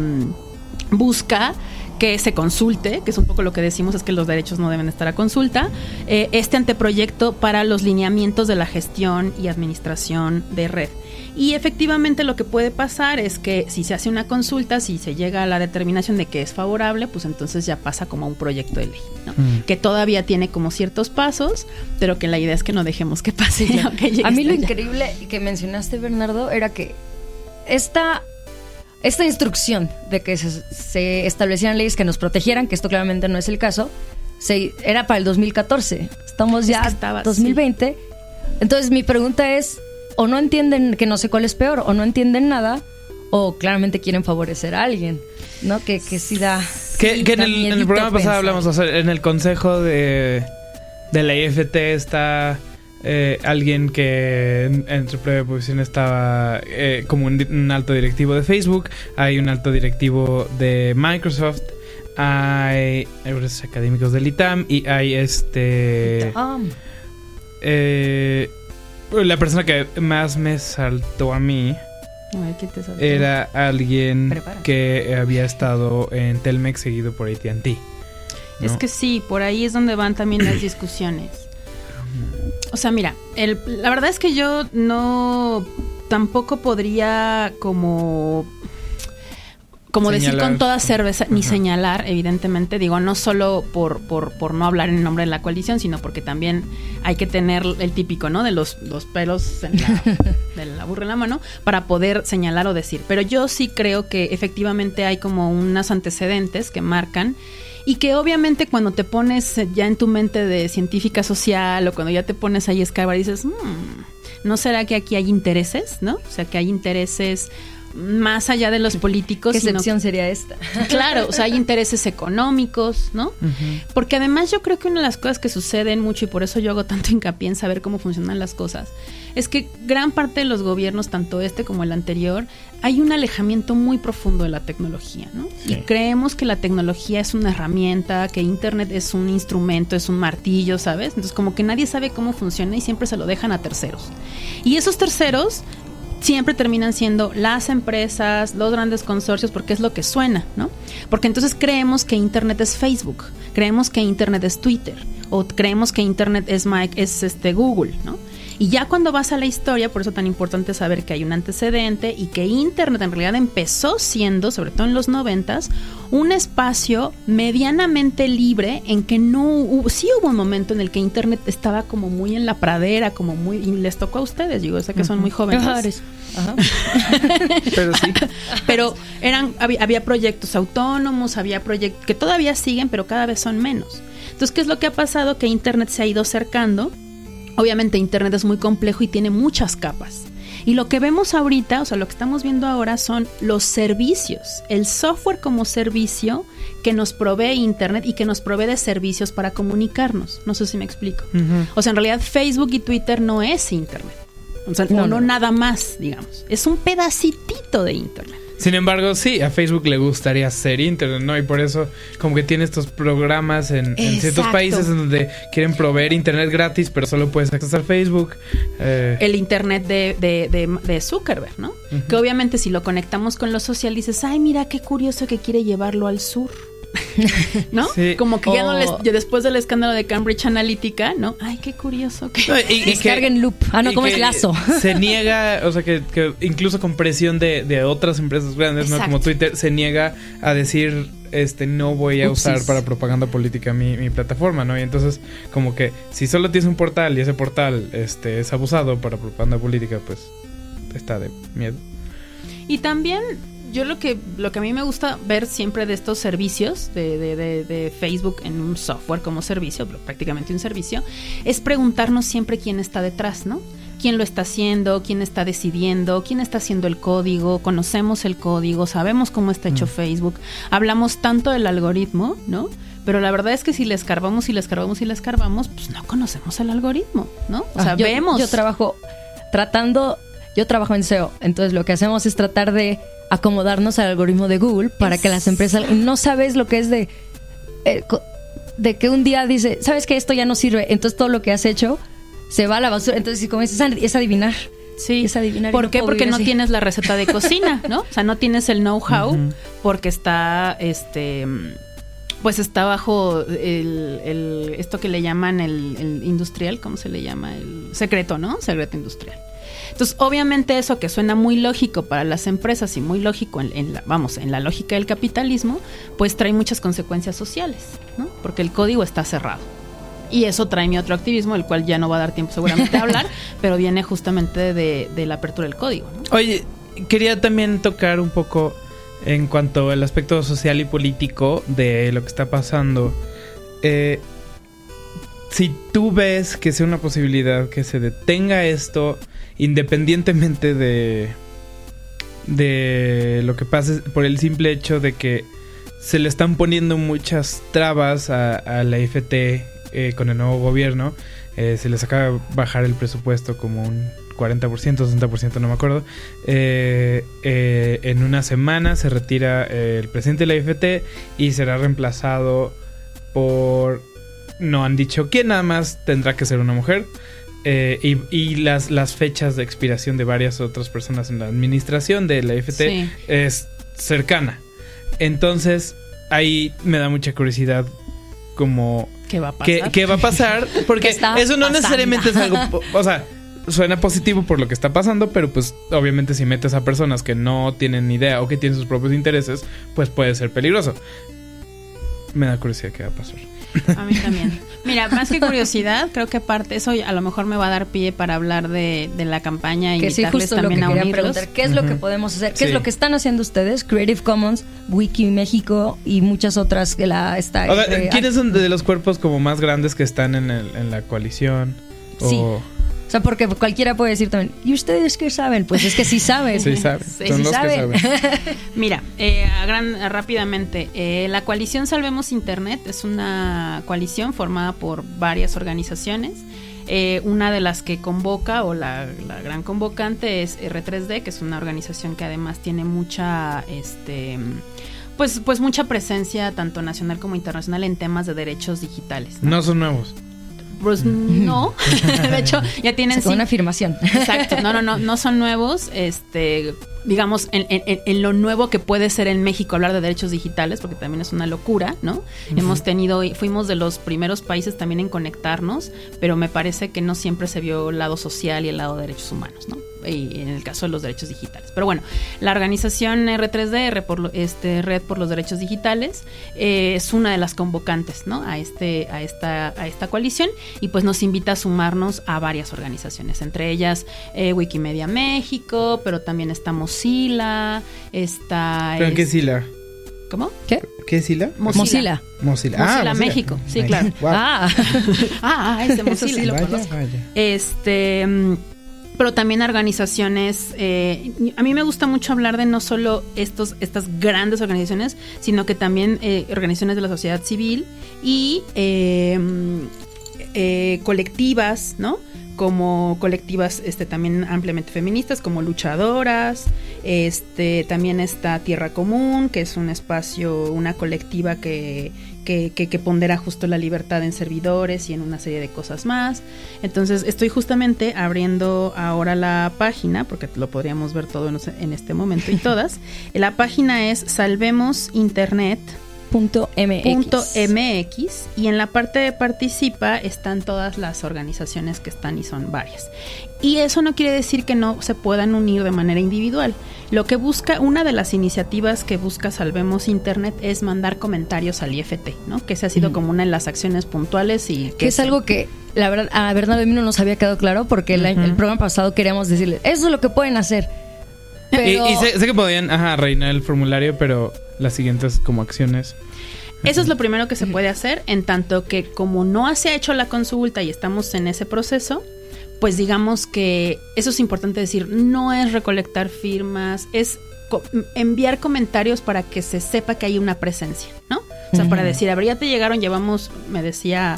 busca que se consulte, que es un poco lo que decimos, es que los derechos no deben estar a consulta, eh, este anteproyecto para los lineamientos de la gestión y administración de red. Y efectivamente lo que puede pasar es que si se hace una consulta, si se llega a la determinación de que es favorable, pues entonces ya pasa como un proyecto de ley, ¿no? Mm. que todavía tiene como ciertos pasos, pero que la idea es que no dejemos que pase. Sí, a mí lo allá. increíble que mencionaste, Bernardo, era que esta, esta instrucción de que se, se establecieran leyes que nos protegieran, que esto claramente no es el caso, se, era para el 2014. Estamos Es ya que estaba, 2020. Entonces mi pregunta es, o no entienden que no sé cuál es peor, o no entienden nada, o claramente quieren favorecer a alguien, ¿no? Que, que sí da... que, sí que en, el, en el miedito programa pasado hablamos, o sea, en el consejo de, de la IFT está eh, alguien que en, en Triple Posición estaba eh, como un, alto directivo de Facebook, hay un alto directivo de Microsoft, hay euros académicos del ITAM y hay este... Eh, la persona que más me saltó a mí era alguien que había estado en Telmex seguido por AT&T. Es que sí, por ahí es donde van también las discusiones. O sea, mira, el- la verdad es que yo no tampoco podría como como decir con toda cerveza, ni Ajá. señalar, evidentemente, digo, no solo por, por, por no hablar en nombre de la coalición, sino porque también hay que tener el típico, ¿no? De los, los pelos en la, de la burra en la mano para poder señalar o decir. Pero yo sí creo que efectivamente hay como unos antecedentes que marcan y que obviamente cuando te pones ya en tu mente de científica social o cuando ya te pones ahí a escarbar dices, "Mm, ¿no será que aquí hay intereses, no? O sea, que hay intereses más allá de los políticos. ¿Qué sino- excepción sería esta? Claro, o sea, hay intereses económicos, ¿no? Porque además yo creo que una de las cosas que suceden mucho y por eso yo hago tanto hincapié en saber cómo funcionan las cosas, es que gran parte de los gobiernos, tanto este como el anterior, hay un alejamiento muy profundo de la tecnología, ¿no? Y creemos que la tecnología es una herramienta, que Internet es un instrumento, es un martillo, ¿sabes? Entonces como que nadie sabe cómo funciona y siempre se lo dejan a terceros. Y esos terceros siempre terminan siendo las empresas, los grandes consorcios, porque es lo que suena, ¿no? Porque entonces creemos que Internet es Facebook, creemos que Internet es Twitter, o creemos que Internet es Mike, es este Google, ¿no? Y ya cuando vas a la historia, por eso tan importante saber que hay un antecedente y que Internet en realidad empezó siendo, sobre todo en los noventas, un espacio medianamente libre en que no hubo, sí hubo un momento en el que Internet estaba como muy en la pradera, como muy, y les tocó a ustedes, digo, sé que son muy jóvenes. Ajá. Pero sí. pero eran había, había proyectos autónomos, había proyectos que todavía siguen, pero cada vez son menos. Entonces, ¿qué es lo que ha pasado? Que Internet se ha ido acercando. Obviamente Internet es muy complejo y tiene muchas capas. Y lo que vemos ahorita, o sea, lo que estamos viendo ahora son los servicios, el software como servicio que nos provee Internet y que nos provee de servicios para comunicarnos. No sé si me explico. O sea, en realidad Facebook y Twitter no es Internet. O sea, No, no, no, no. nada más, digamos. Es un pedacitito de Internet. Sin embargo, sí, a Facebook le gustaría ser Internet, ¿no? Y por eso como que tiene estos programas en, en ciertos países en donde quieren proveer Internet gratis, pero solo puedes accesar Facebook. Eh, el internet de, de, de- de Zuckerberg, ¿no? Que obviamente si lo conectamos con lo social dices, ay, mira qué curioso que quiere llevarlo al sur. ¿No? Sí. Como que ya no les, ya después del escándalo de Cambridge Analytica, ¿no? Ay, qué curioso que... no, y- y que- Descarguen Loop. Ah, no, ¿cómo que es Lazo? Se niega, o sea, que, que incluso con presión de, de otras empresas grandes, ¿no? Como. Twitter, se niega a decir, este, no voy a Upsis. usar para propaganda política mi, mi plataforma, ¿no? Y entonces, como que si solo tienes un portal y ese portal, este, es abusado para propaganda política, pues está de miedo. Y también yo lo que, lo que a mí me gusta ver siempre de estos servicios de, de, de, de Facebook en un software como servicio, prácticamente un servicio, es preguntarnos siempre quién está detrás, ¿no? quién lo está haciendo, quién está decidiendo, quién está haciendo el código, conocemos el código, sabemos cómo está hecho Facebook, hablamos tanto del algoritmo, ¿no? Pero la verdad es que si le escarbamos y le escarbamos y le escarbamos, pues no conocemos el algoritmo, ¿no? O sea, Ah, yo, vemos. Yo trabajo tratando, yo trabajo en SEO, entonces lo que hacemos es tratar de acomodarnos al algoritmo de Google para que las empresas no sabes lo que es de eh, de que un día dice, sabes que esto ya no sirve, entonces todo lo que has hecho se va a la basura, entonces si comienzas a es adivinar. Sí. Es adivinar ¿Por no qué? puedo Porque no así. tienes la receta de cocina, ¿no? O sea, no tienes el know-how porque está, este, pues está bajo el, el- esto que le llaman el, el industrial, ¿cómo se le llama? El secreto, ¿no? Secreto industrial. Entonces, obviamente eso que suena muy lógico para las empresas y muy lógico en, en la, vamos, en la lógica del capitalismo, pues trae muchas consecuencias sociales, ¿no? Porque el código está cerrado. Y eso trae mi otro activismo, el cual ya no va a dar tiempo seguramente a hablar, pero viene justamente de, de la apertura del código. ¿no? Oye, quería también tocar un poco en cuanto al aspecto social y político de lo que está pasando. Eh, si tú ves que sea una posibilidad que se detenga esto, independientemente de, de lo que pase, por el simple hecho de que se le están poniendo muchas trabas a, la IFT eh, con el nuevo gobierno, eh, se les acaba de bajar el presupuesto como un 40%, 60%, no me acuerdo. Eh, eh, en una semana se retira el presidente de la IFT y será reemplazado por... No han dicho quién, nada más tendrá que ser una mujer. Eh, y y las, las fechas de expiración de varias otras personas en la administración de la Sí. es cercana. Entonces, ahí me da mucha curiosidad como ¿Qué va a pasar? ¿Qué, qué va a pasar? Porque ¿Qué está eso no pasando? necesariamente es algo. O sea, suena positivo por lo que está pasando, pero pues obviamente si metes a personas que no tienen ni idea o que tienen sus propios intereses, pues puede ser peligroso. Me da curiosidad qué va a pasar. A mí también. Mira, más que curiosidad, creo que aparte eso a lo mejor me va a dar pie para hablar de, de la campaña y Que sí, invitarles justo lo que también a preguntar. ¿Qué es lo que podemos hacer? ¿Qué es lo que están haciendo ustedes? Creative Commons, Wiki México y muchas otras que la está. Eh, ¿quiénes son de los cuerpos como más grandes que están en, el- en la coalición? Sí. O- sea, porque cualquiera puede decir también, ¿y ustedes qué saben? Pues es que sí saben. Sí, saben. Sí, son sí los saben. que saben. Mira, eh, a gran, rápidamente, eh, la coalición Salvemos Internet es una coalición formada por varias organizaciones. Eh, una de las que convoca o la, la gran convocante es R3D, que es una organización que además tiene mucha, este, pues, pues mucha presencia tanto nacional como internacional en temas de derechos digitales. No son nuevos. Pues no, de hecho ya tienen Es una afirmación. Exacto, no, no, no, no son nuevos, este, digamos, en, en- en lo nuevo que puede ser en México hablar de derechos digitales, porque también es una locura, ¿no? Hemos tenido, fuimos de los primeros países también en conectarnos, pero me parece que no siempre se vio el lado social y el lado de derechos humanos, ¿no? Y en el caso de los derechos digitales. Pero bueno, la organización R3D, R por lo- este, Red por los Derechos Digitales, eh, es una de las convocantes, ¿no? A este, a esta, a esta coalición y pues nos invita a sumarnos a varias organizaciones, entre ellas eh, Wikimedia México, pero también está Mozilla, está... ¿Pero es- qué es Sila? ¿Cómo? ¿Qué? ¿Qué es Sila? Mozilla. Mozilla. Mozilla, México. Sí, claro. Wow. Ah, Ah, ah, es de Eso sí Mozilla. lo Vaya, conozco. vaya. Este, mm, pero también organizaciones. eh, a mí me gusta mucho hablar de no solo estos, estas grandes organizaciones, sino que también eh, organizaciones de la sociedad civil y mm, eh, colectivas, ¿no? como colectivas este también ampliamente feministas como luchadoras este también está Tierra Común que es un espacio una colectiva que que, que, que pondera justo la libertad en servidores y en una serie de cosas más entonces estoy justamente abriendo ahora la página porque lo podríamos ver todo en, en este momento y todas la página es salvemos internet punto MX. Punto MX y en la parte de participa están todas las organizaciones que están y son varias. Y eso no quiere decir que no se puedan unir de manera individual. Lo que busca, una de las iniciativas que busca Salvemos Internet es mandar comentarios al IFT, ¿no? Que se ha sido como una de las acciones puntuales y Que es algo que, la verdad, a Bernardo no nos había quedado claro porque el, programa pasado queríamos decirle, eso es lo que pueden hacer. Pero- Y, y sé, sé que podían, ajá, reinar el formulario, pero las siguientes como acciones. Eso es lo primero que se puede hacer, en tanto que como no se ha hecho la consulta y estamos en ese proceso, pues digamos que eso es importante decir, no es recolectar firmas, es co- enviar comentarios para que se sepa que hay una presencia, ¿no? O sea, para decir, a ver, ya te llegaron, llevamos, me decía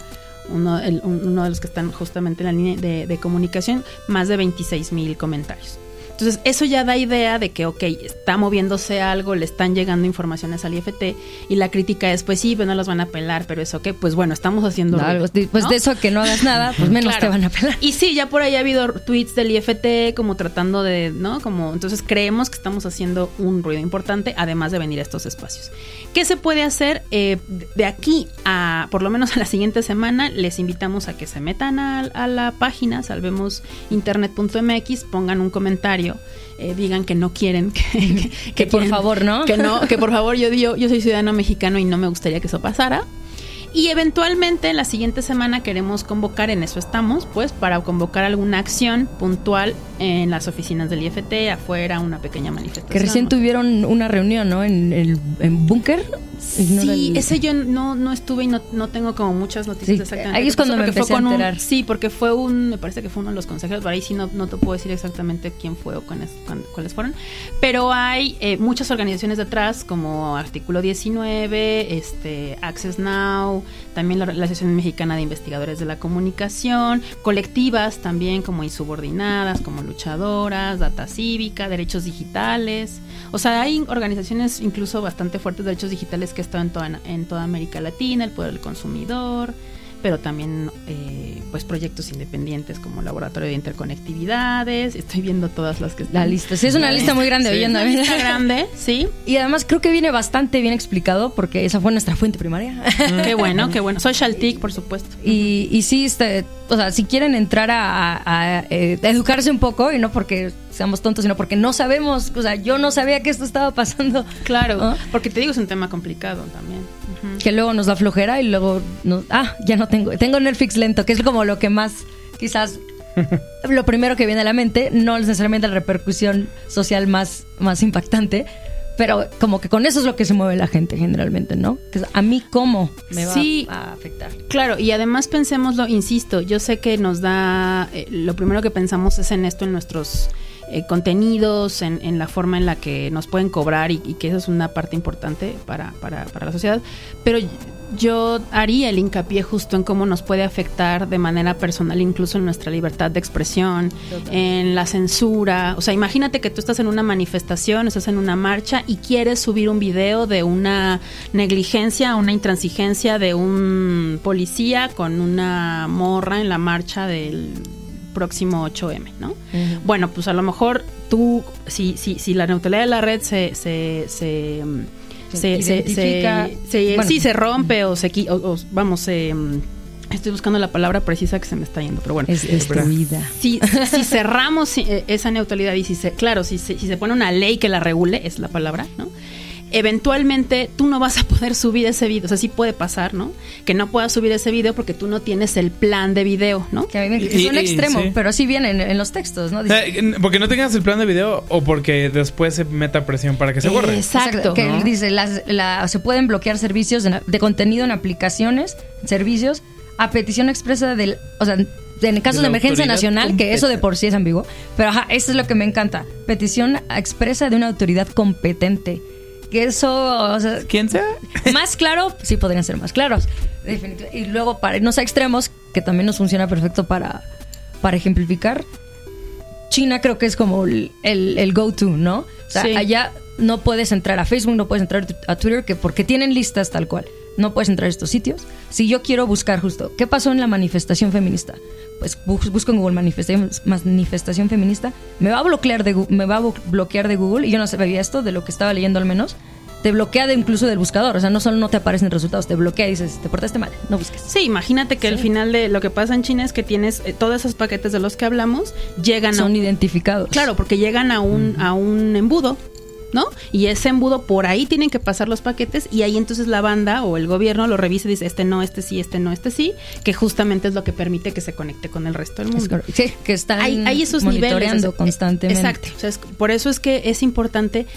uno, el- un- uno de los que están justamente en la línea de, de comunicación, más de 26 mil comentarios. Entonces, eso ya da idea de que, ok, está moviéndose algo, le están llegando informaciones al IFT y la crítica es, pues sí, pues no los van a pelar, pero eso, ¿qué? Pues bueno, estamos haciendo... Algo, ruido, pues ¿no? de eso que no hagas nada, pues menos Claro. te van a pelar. Y sí, ya por ahí ha habido tweets del IFT como tratando de, ¿no? Como, entonces creemos que estamos haciendo un ruido importante, además de venir a estos espacios. ¿Qué se puede hacer? Eh, de aquí a, por lo menos a la siguiente semana, les invitamos a que se metan a, a la página, salvemosinternet.mx, pongan un comentario, eh, digan que no quieren que, que- Que por quieren- favor, ¿no? Que no, que por favor, yo, yo, yo soy ciudadano mexicano y no me gustaría que eso pasara. Y eventualmente la siguiente semana queremos convocar, en eso estamos, pues, para convocar alguna acción puntual en las oficinas del IFT, afuera, una pequeña manifestación. Que recién tuvieron una reunión, ¿no? En el en búnker. No Sí, el- ese yo no, no estuve y no, no tengo como muchas noticias Sí, exactamente. ahí es cuando me empecé a un- enterar. sí, porque fue un, me parece que fue uno de los consejeros, pero ahí sí no, no te puedo decir exactamente quién fue o cuáles, cuáles fueron. Pero hay eh, muchas organizaciones detrás, como Artículo 19, este, Access Now, también la, la Asociación Mexicana de Investigadores de la Comunicación, colectivas también como insubordinadas, como luchadoras, data cívica, derechos digitales. O sea, hay organizaciones incluso bastante fuertes de derechos digitales que están en toda, en toda América Latina, el poder del consumidor, pero también eh, pues proyectos independientes como Laboratorio de Interconectividades. Estoy viendo todas las que están. La lista. Sí, es una lista muy grande, Sí, es una lista grande, sí. Y además creo que viene bastante bien explicado porque esa fue nuestra fuente primaria. Qué bueno, qué bueno. Social TIC, por supuesto. Y, y sí, este, o sea, si quieren entrar a, a- a, eh, a educarse un poco, y no porque seamos tontos, sino porque no sabemos, o sea, yo no sabía que esto estaba pasando. Claro, porque te digo, es un tema complicado también. Que luego nos da flojera y luego nos, ah, ya no tengo, tengo Netflix lento, que es como lo que más, quizás, lo primero que viene a la mente, no necesariamente la repercusión social más, más impactante, pero como que con eso es lo que se mueve la gente generalmente, ¿no? Que a mí cómo me va Sí. a afectar. Claro, y además pensémoslo, insisto, yo sé que nos da, eh, lo primero que pensamos es en esto, en nuestros eh, contenidos, en, en la forma en la que nos pueden cobrar y, y que eso es una parte importante para, para, para la sociedad, pero yo haría el hincapié justo en cómo nos puede afectar de manera personal, incluso en nuestra libertad de expresión, en la censura. O sea, imagínate que tú estás en una manifestación, estás en una marcha y quieres subir un video de una negligencia, una intransigencia de un policía con una morra en la marcha del próximo 8M, ¿no? Bueno, pues a lo mejor tú, si, si, si la neutralidad de la red se... se, se Se se, se, se- se- bueno. sí, se rompe o se o, o, vamos se, mm, estoy buscando la palabra precisa que se me está yendo pero bueno Es destruida. si, si cerramos eh, esa neutralidad y si se, claro, si se, si se pone una ley que la regule, es la palabra, ¿no? Eventualmente tú no vas a poder subir ese video, o sea, sí puede pasar, ¿no? Que no puedas subir ese video porque tú no tienes el plan de video, ¿no? Que a mí me- Y- es un y- extremo, sí. pero sí viene en, en los textos, ¿no? Sea, porque no tengas el plan de video o porque después se meta presión para que se borre. Exacto. Que ¿no? él dice, las- la- se pueden bloquear servicios de, de contenido en aplicaciones, servicios, a petición expresa del... O sea, en casos De de, emergencia nacional, que eso de por sí es ambiguo, pero ajá, eso es lo que me encanta. Petición expresa de una autoridad competente. Que eso, o sea, ¿Quién sea? más claro, sí podrían ser más claros. Definit- Y luego para irnos a extremos, que también nos funciona perfecto para, para ejemplificar, China creo que es como el, el, el go-to, ¿no? O sea, Sí. allá no puedes entrar a Facebook, no puedes entrar a Twitter, que porque tienen listas tal cual. No puedes entrar a estos sitios. Si yo quiero buscar justo, ¿qué pasó en la manifestación feminista? Pues bu- busco en Google manifestación, manifestación feminista, me va a bloquear de me va a bloquear de Google y yo no sabía esto de lo que estaba leyendo al menos. Te bloquea de incluso del buscador, o sea, no solo no te aparecen resultados, te bloquea y dices, te portaste mal, no busques. Sí, imagínate que al Sí. final de lo que pasa en China es que tienes eh, todos esos paquetes de los que hablamos llegan a Son identificados. Claro, porque llegan a un, a un embudo, ¿no? Y ese embudo por ahí tienen que pasar los paquetes y ahí entonces la banda o el gobierno lo revisa y dice, este no, este sí, este no, este sí, que justamente es lo que permite que se conecte con el resto del mundo. Sí, que están hay, hay esos niveles monitoreando sea, constantemente. Exacto. O sea, es- por eso es que es importante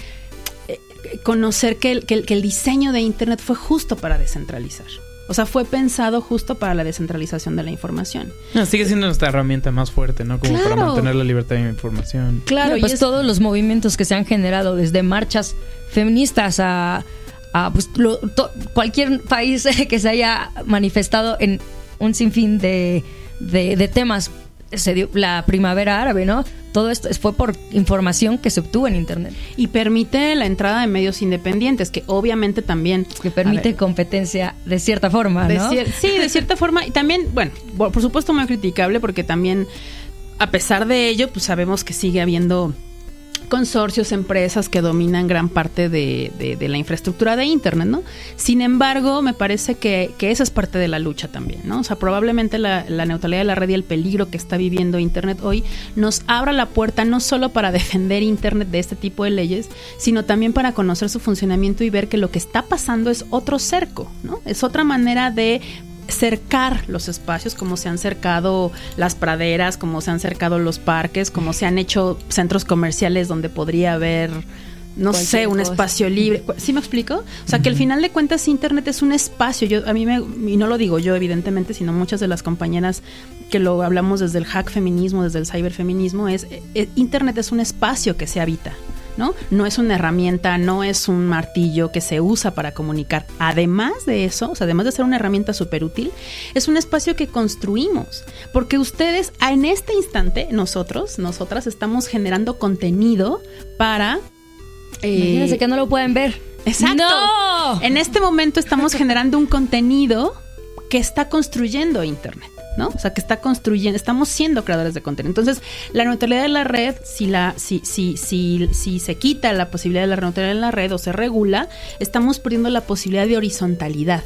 eh, conocer que el, que, el, que el diseño de Internet fue justo para descentralizar. O sea, fue pensado justo para la descentralización de la información. No, sigue siendo nuestra herramienta más fuerte, ¿no? Como para mantener la libertad de información. Claro, No, y pues es- todos los movimientos que se han generado, desde marchas feministas a, a, pues, lo- to- cualquier país que se haya manifestado en un sinfín de, de, de temas. Se dio la primavera árabe, ¿no? Todo esto fue por información que se obtuvo en Internet, y permite la entrada de medios independientes, que obviamente también que permite competencia de cierta forma, de ¿no? cier- sí, de cierta forma. Y también, bueno, por por supuesto muy criticable porque también, a pesar de ello, pues sabemos que sigue habiendo consorcios, empresas que dominan gran parte de, de- de la infraestructura de Internet, ¿no? Sin embargo, me parece que, que esa es parte de la lucha también, ¿no? O sea, probablemente la, la neutralidad de la red y el peligro que está viviendo Internet hoy nos abra la puerta no solo para defender Internet de este tipo de leyes, sino también para conocer su funcionamiento y ver que lo que está pasando es otro cerco, ¿no? Es otra manera de cercar los espacios, como se han cercado las praderas, como se han cercado los parques, como se han hecho centros comerciales donde podría haber, no sé, un cosa. espacio libre. ¿Sí me explico? O sea, que al final de cuentas Internet es un espacio. Yo a mí me y no lo digo yo evidentemente, sino muchas de las compañeras que lo hablamos desde el hack feminismo, desde el cyberfeminismo es eh, Internet es un espacio que se habita. ¿No? No es una herramienta, no es un martillo que se usa para comunicar. Además de eso, o sea, además de ser una herramienta súper útil, es un espacio que construimos. Porque ustedes, en este instante, nosotros, nosotras, estamos generando contenido para... eh, Imagínense que no lo pueden ver. Exacto. ¡No! En este momento estamos generando un contenido que está construyendo Internet. ¿No? O sea, que está construyendo, estamos siendo creadores de contenido. Entonces, la neutralidad de la red, si la, si, si, si, si se quita la posibilidad de la neutralidad en la red o se regula, estamos perdiendo la posibilidad de horizontalidad.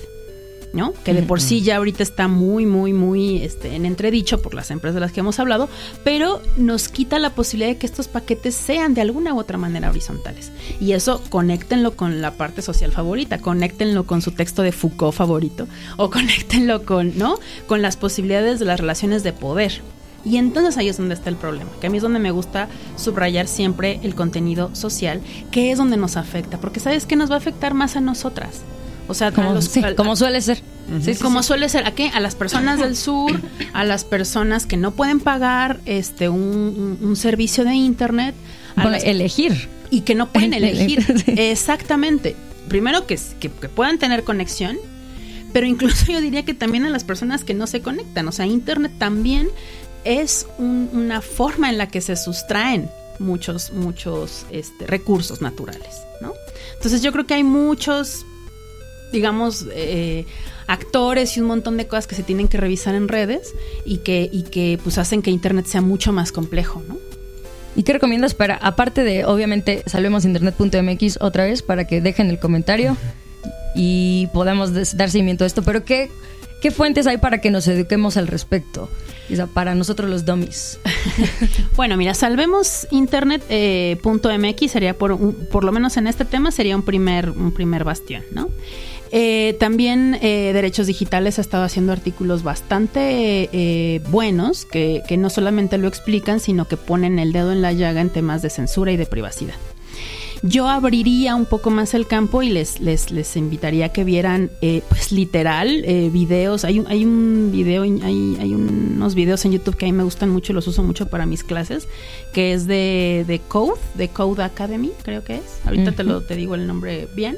¿No? Que de por sí ya ahorita está muy, muy, muy este, en entredicho por las empresas de las que hemos hablado, pero nos quita la posibilidad de que estos paquetes sean de alguna u otra manera horizontales. Y eso conéctenlo con la parte social favorita, conéctenlo con su texto de Foucault favorito, o conéctenlo con, ¿no? Con las posibilidades de las relaciones de poder. Y entonces ahí es donde está el problema, que a mí es donde me gusta subrayar siempre el contenido social, que es donde nos afecta, porque sabes que nos va a afectar más a nosotras. O sea, Como, los- sí, a- como suele ser. Sí, sí, como suele ser, ¿a qué? A las personas del sur, a las personas que no pueden pagar este un, un- servicio de internet a Bueno, las- elegir. y que no pueden elegir. Exactamente. Primero que, que, que puedan tener conexión, pero incluso yo diría que también a las personas que no se conectan. O sea, internet también es un- una forma en la que se sustraen muchos, muchos este, recursos naturales, ¿no? Entonces yo creo que hay muchos digamos, eh, actores y un montón de cosas que se tienen que revisar en redes y que, y que pues hacen que Internet sea mucho más complejo, ¿no? ¿Y qué recomiendas para, aparte de, obviamente, salvemosinternet.mx otra vez para que dejen el comentario y podamos des- dar seguimiento a esto? Pero ¿qué, ¿qué fuentes hay para que nos eduquemos al respecto? O sea, para nosotros los dummies. Bueno, mira, salvemos internet.mx sería por, un- por lo menos en este tema sería un primer, un primer bastión, ¿no? Eh, también eh, Derechos Digitales ha estado haciendo artículos bastante eh, buenos que, que no solamente lo explican, sino que ponen el dedo en la llaga en temas de censura y de privacidad. Yo abriría un poco más el campo y les, les, les invitaría a que vieran, eh, pues literal, eh, videos. Hay un, hay un video, hay, hay unos videos en YouTube que a mí me gustan mucho y los uso mucho para mis clases, que es de, de Code, de Code Academy, creo que es. Ahorita te, lo, te digo el nombre bien.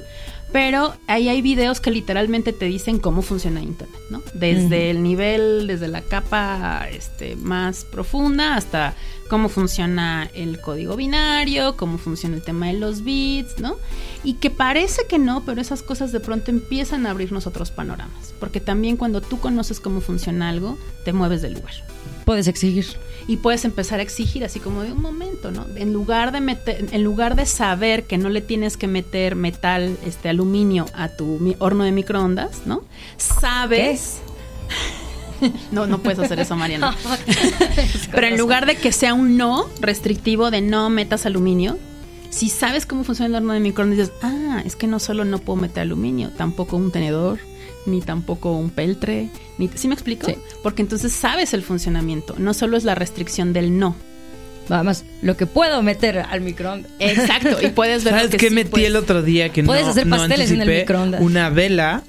Pero ahí hay videos que literalmente te dicen cómo funciona Internet, ¿no? Desde el nivel, desde la capa este, más profunda hasta cómo funciona el código binario, cómo funciona el tema de los bits, ¿no? Y que parece que no, pero esas cosas de pronto empiezan a abrirnos otros panoramas. Porque también cuando tú conoces cómo funciona algo, te mueves del lugar Puedes exigir. y puedes empezar a exigir así como de un momento, ¿no? En lugar de meter, en lugar de saber que no le tienes que meter metal, este aluminio a tu horno de microondas, ¿no? Sabes. no, no puedes hacer eso, Mariana. Pero en lugar de que sea un no restrictivo de no metas aluminio, Si sabes cómo funciona el horno de microondas, dices, ah, es que no solo no puedo meter aluminio, tampoco un tenedor, ni tampoco un peltre, ni ¿sí me explico? Sí. Porque entonces sabes el funcionamiento, no solo es la restricción del no. Además, lo que puedo meter al microondas. Exacto, y puedes ver ¿Sabes lo que qué sí metí puedes- el otro día que Puedes no hacer no pasteles en el microondas. Una vela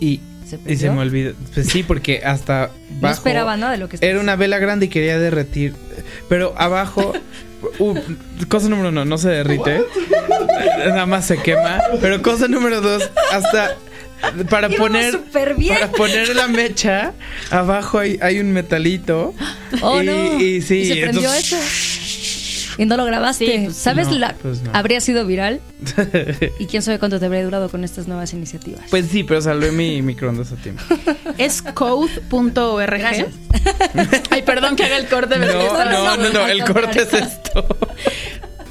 y, ¿Se y perdió? se me olvidó. Pues sí, porque hasta No bajo esperaba nada de lo que era una vela grande y quería derretir, pero abajo uh, cosa número uno, no se derrite, nada más se quema, pero cosa número dos, hasta para Íbamos poner para poner la mecha abajo hay, hay un metalito Oh, y, no. y sí, se prendió entonces- eso. Y no lo grabaste. Sí, pues, ¿Sabes? no, la, pues no. Habría sido viral. y quién sabe cuánto te habría durado con estas nuevas iniciativas. Pues sí, pero salvé mi microondas a tiempo. Es code.org. Ay, perdón que haga el corte, pero No, no, no, no, el corte es esto.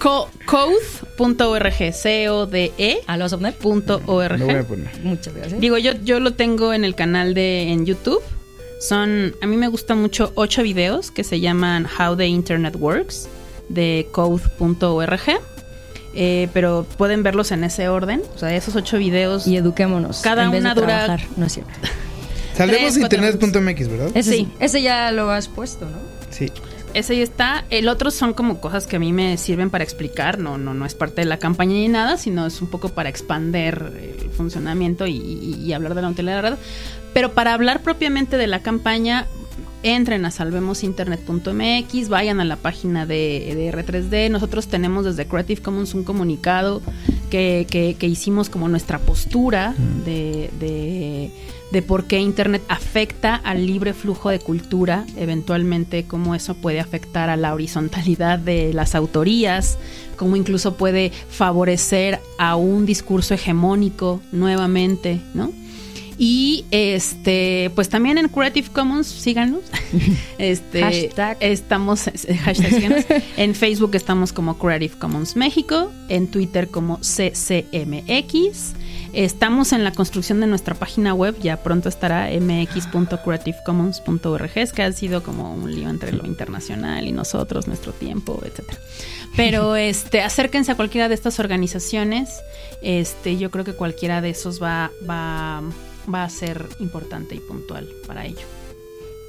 Co- Code.org, C-O-D-E. ¿A lo vas a poner? punto org. Lo voy a poner. Muchas gracias. Digo, yo, yo lo tengo en el canal de en YouTube. Son, a mí me gustan mucho ocho videos que se llaman How the Internet Works de code.org. Eh, pero pueden verlos en ese orden. O sea, esos ocho videos. y eduquémonos. Cada en vez una de dura- trabajar. No es cierto. Salvemos Tres, cuatro internet.mx, ¿verdad? Ese, Sí. sí. Ese ya lo has puesto, ¿no? Sí. Ese ya está. El otro son como cosas que a mí me sirven para explicar. No, no, no es parte de la campaña ni nada, sino es un poco para expander el funcionamiento y, y- y hablar de la utilidad de la red. Pero para hablar propiamente de la campaña, entren a salvemosinternet.mx, vayan a la página de, de R3D. Nosotros tenemos desde Creative Commons un comunicado que, que- que hicimos como nuestra postura de, de, de por qué Internet afecta al libre flujo de cultura, eventualmente cómo eso puede afectar a la horizontalidad de las autorías, cómo incluso puede favorecer a un discurso hegemónico nuevamente, ¿no? Y este, pues también en Creative Commons, síganos. Este, Hashtag. estamos eh, hashtag síganos. en Facebook estamos como Creative Commons México, en Twitter como CCMX. Estamos en la construcción de nuestra página web, ya pronto estará mx.creativecommons.org, es que ha sido como un lío entre lo internacional y nosotros, nuestro tiempo, etcétera. Pero este, acérquense a cualquiera de estas organizaciones. Este, yo creo que cualquiera de esos va, va, va a ser importante y puntual para ello.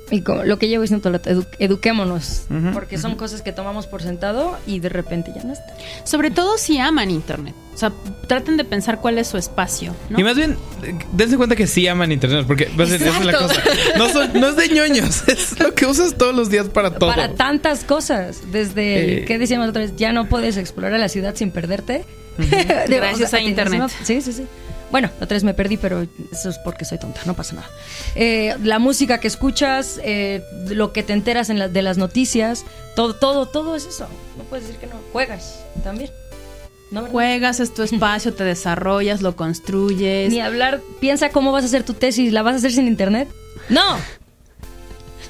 Y como lo que llevo diciendo todo el rato, edu- eduquémonos. Ujú, porque son cosas que tomamos por sentado y de repente ya no está. Sobre todo si aman internet. O sea, traten de pensar cuál es su espacio. ¿no? Y más bien, eh, dense cuenta que sí aman internet, porque esa es la cosa. No, son- no es de ñoños, es lo que usas todos los días para todo. Para tantas cosas. Desde, Eh. ¿qué decíamos otra vez? Ya no puedes explorar la ciudad sin perderte. Digo, Gracias a internet. Sí, sí, sí. Bueno, la otra vez me perdí, pero eso es porque soy tonta, no pasa nada. Eh, la música que escuchas, eh, lo que te enteras en la- de las noticias, todo, todo, todo es eso. No puedes decir que no. Juegas también. ¿No? Juegas, es tu espacio, te desarrollas, lo construyes. Ni hablar, piensa cómo vas a hacer tu tesis, ¿la vas a hacer sin internet? No,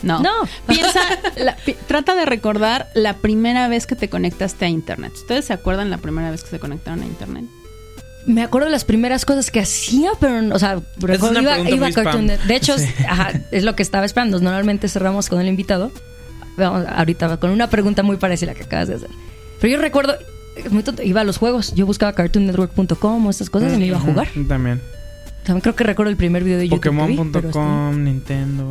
No. No. Piensa, la- pi- trata de recordar la primera vez que te conectaste a internet. ¿Ustedes se acuerdan la primera vez que se conectaron a internet? Me acuerdo de las primeras cosas que hacía, pero, o sea, iba, iba a Cartoon spam. Net- De hecho, Sí. ajá, es lo que estaba esperando. Normalmente cerramos con el invitado. Vamos, ahorita con una pregunta muy parecida a la que acabas de hacer. Pero yo recuerdo, muy tonto, iba a los juegos. Yo buscaba cartoonnetwork.com o estas cosas y me iba a jugar. También. También creo que recuerdo el primer video de YouTube. Pokémon.com, Nintendo.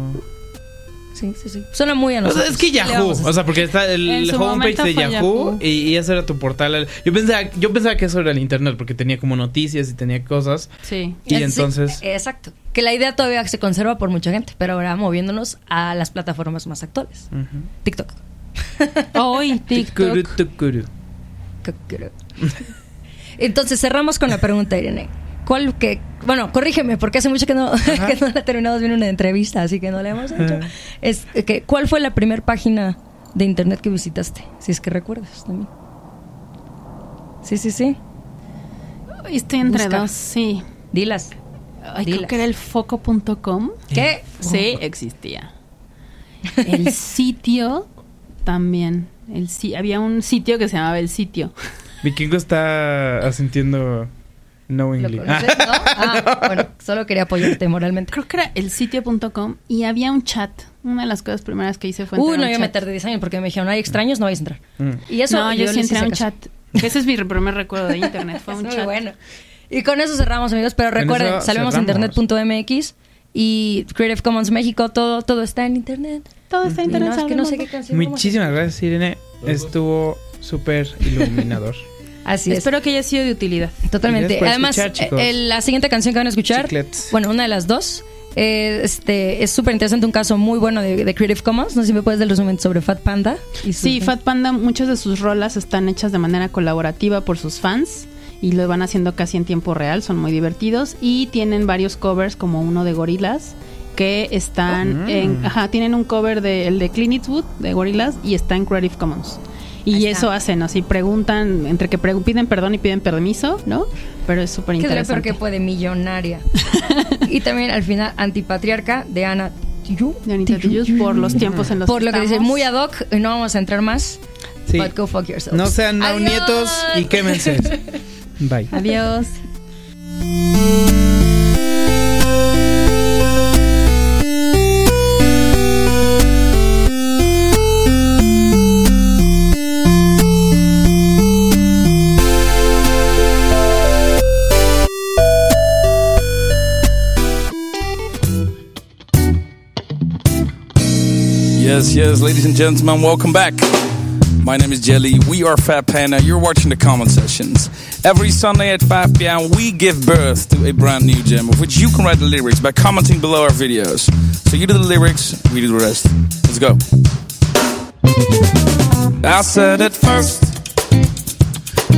Sí, sí, sí. Suena muy a O sea, es que ¿Qué le Yahoo, o sea, porque está el homepage de Yahoo, Yahoo. Y, y ese era tu portal. Yo pensaba, yo pensaba que eso era el internet porque tenía como noticias y tenía cosas. Sí. Y sí, entonces exacto. Que la idea todavía se conserva por mucha gente, pero ahora moviéndonos a las plataformas más actuales. Ujú. TikTok. Hoy TikTok. Entonces cerramos con la pregunta, Irene. ¿Cuál que, bueno, corrígeme, porque hace mucho que no, que no la terminamos viendo una entrevista, así que no la hemos hecho. Es que, ¿cuál fue la primera página de internet que visitaste? Si es que recuerdas también. Sí, sí, sí. Estoy entre Busca. dos, sí. Dilas. Ay, creo que era el foco.com. ¿Qué? Sí, existía. El sitio también. El, había un sitio que se llamaba El Sitio. Vikingo está asintiendo ¿Lo knowingly. conoces? ¿No? Ah, bueno, solo quería apoyarte moralmente. Creo que era el sitio.com y había un chat. Una de las cosas primeras que hice fue Uy, a no, yo me tardé 10 años porque me dijeron, hay extraños, no vais a entrar. Mm. Y eso no, yo les sí entré a un caso. chat. Ese es mi primer recuerdo de internet. Fue Es un muy chat. bueno. Y con eso cerramos, amigos. Pero recuerden, salvemos internet.mx y Creative Commons México. Todo, todo está en internet. Todo está Y no, interesante. es que no sé qué canción. Muchísimas gracias, Irene. Estuvo súper iluminador. Así es. Espero que haya sido de utilidad. Totalmente. Además, escuchar, eh, la siguiente canción que van a escuchar, Chiclets. bueno, una de las dos, eh, este, es súper interesante, un caso muy bueno de, de Creative Commons. No sé si me puedes dar el resumen sobre Fat Panda. Y Sí, Fat Panda, muchas de sus rolas están hechas de manera colaborativa por sus fans y lo van haciendo casi en tiempo real, son muy divertidos y tienen varios covers como uno de Gorilas que están Mm. en, ajá, tienen un cover de el de Clint Eastwood de Gorilas y está en Creative Commons. Y Ahí está. eso hacen, así preguntan, entre que piden perdón y piden permiso, ¿no? Pero es súper Que es lo peor interesante. que puede, millonaria. y también al final, Antipatriarca de Ana Tijoux. De Anita Tijoux por los tiempos en los Por lo que dice, muy ad hoc, no vamos a entrar más. Sí. But go fuck yourselves. No sean nietos y quémense. Bye. Adiós. Yes, yes, ladies and gentlemen, welcome back. My name is Jelly. We are Fat Panda. You're watching the comment sessions. Every Sunday at 5 p.m., we give birth to a brand new gem of which you can write the lyrics by commenting below our videos. So you do the lyrics, we do the rest. Let's go. I said it first.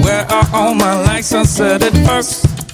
Where are all my likes? I said it first.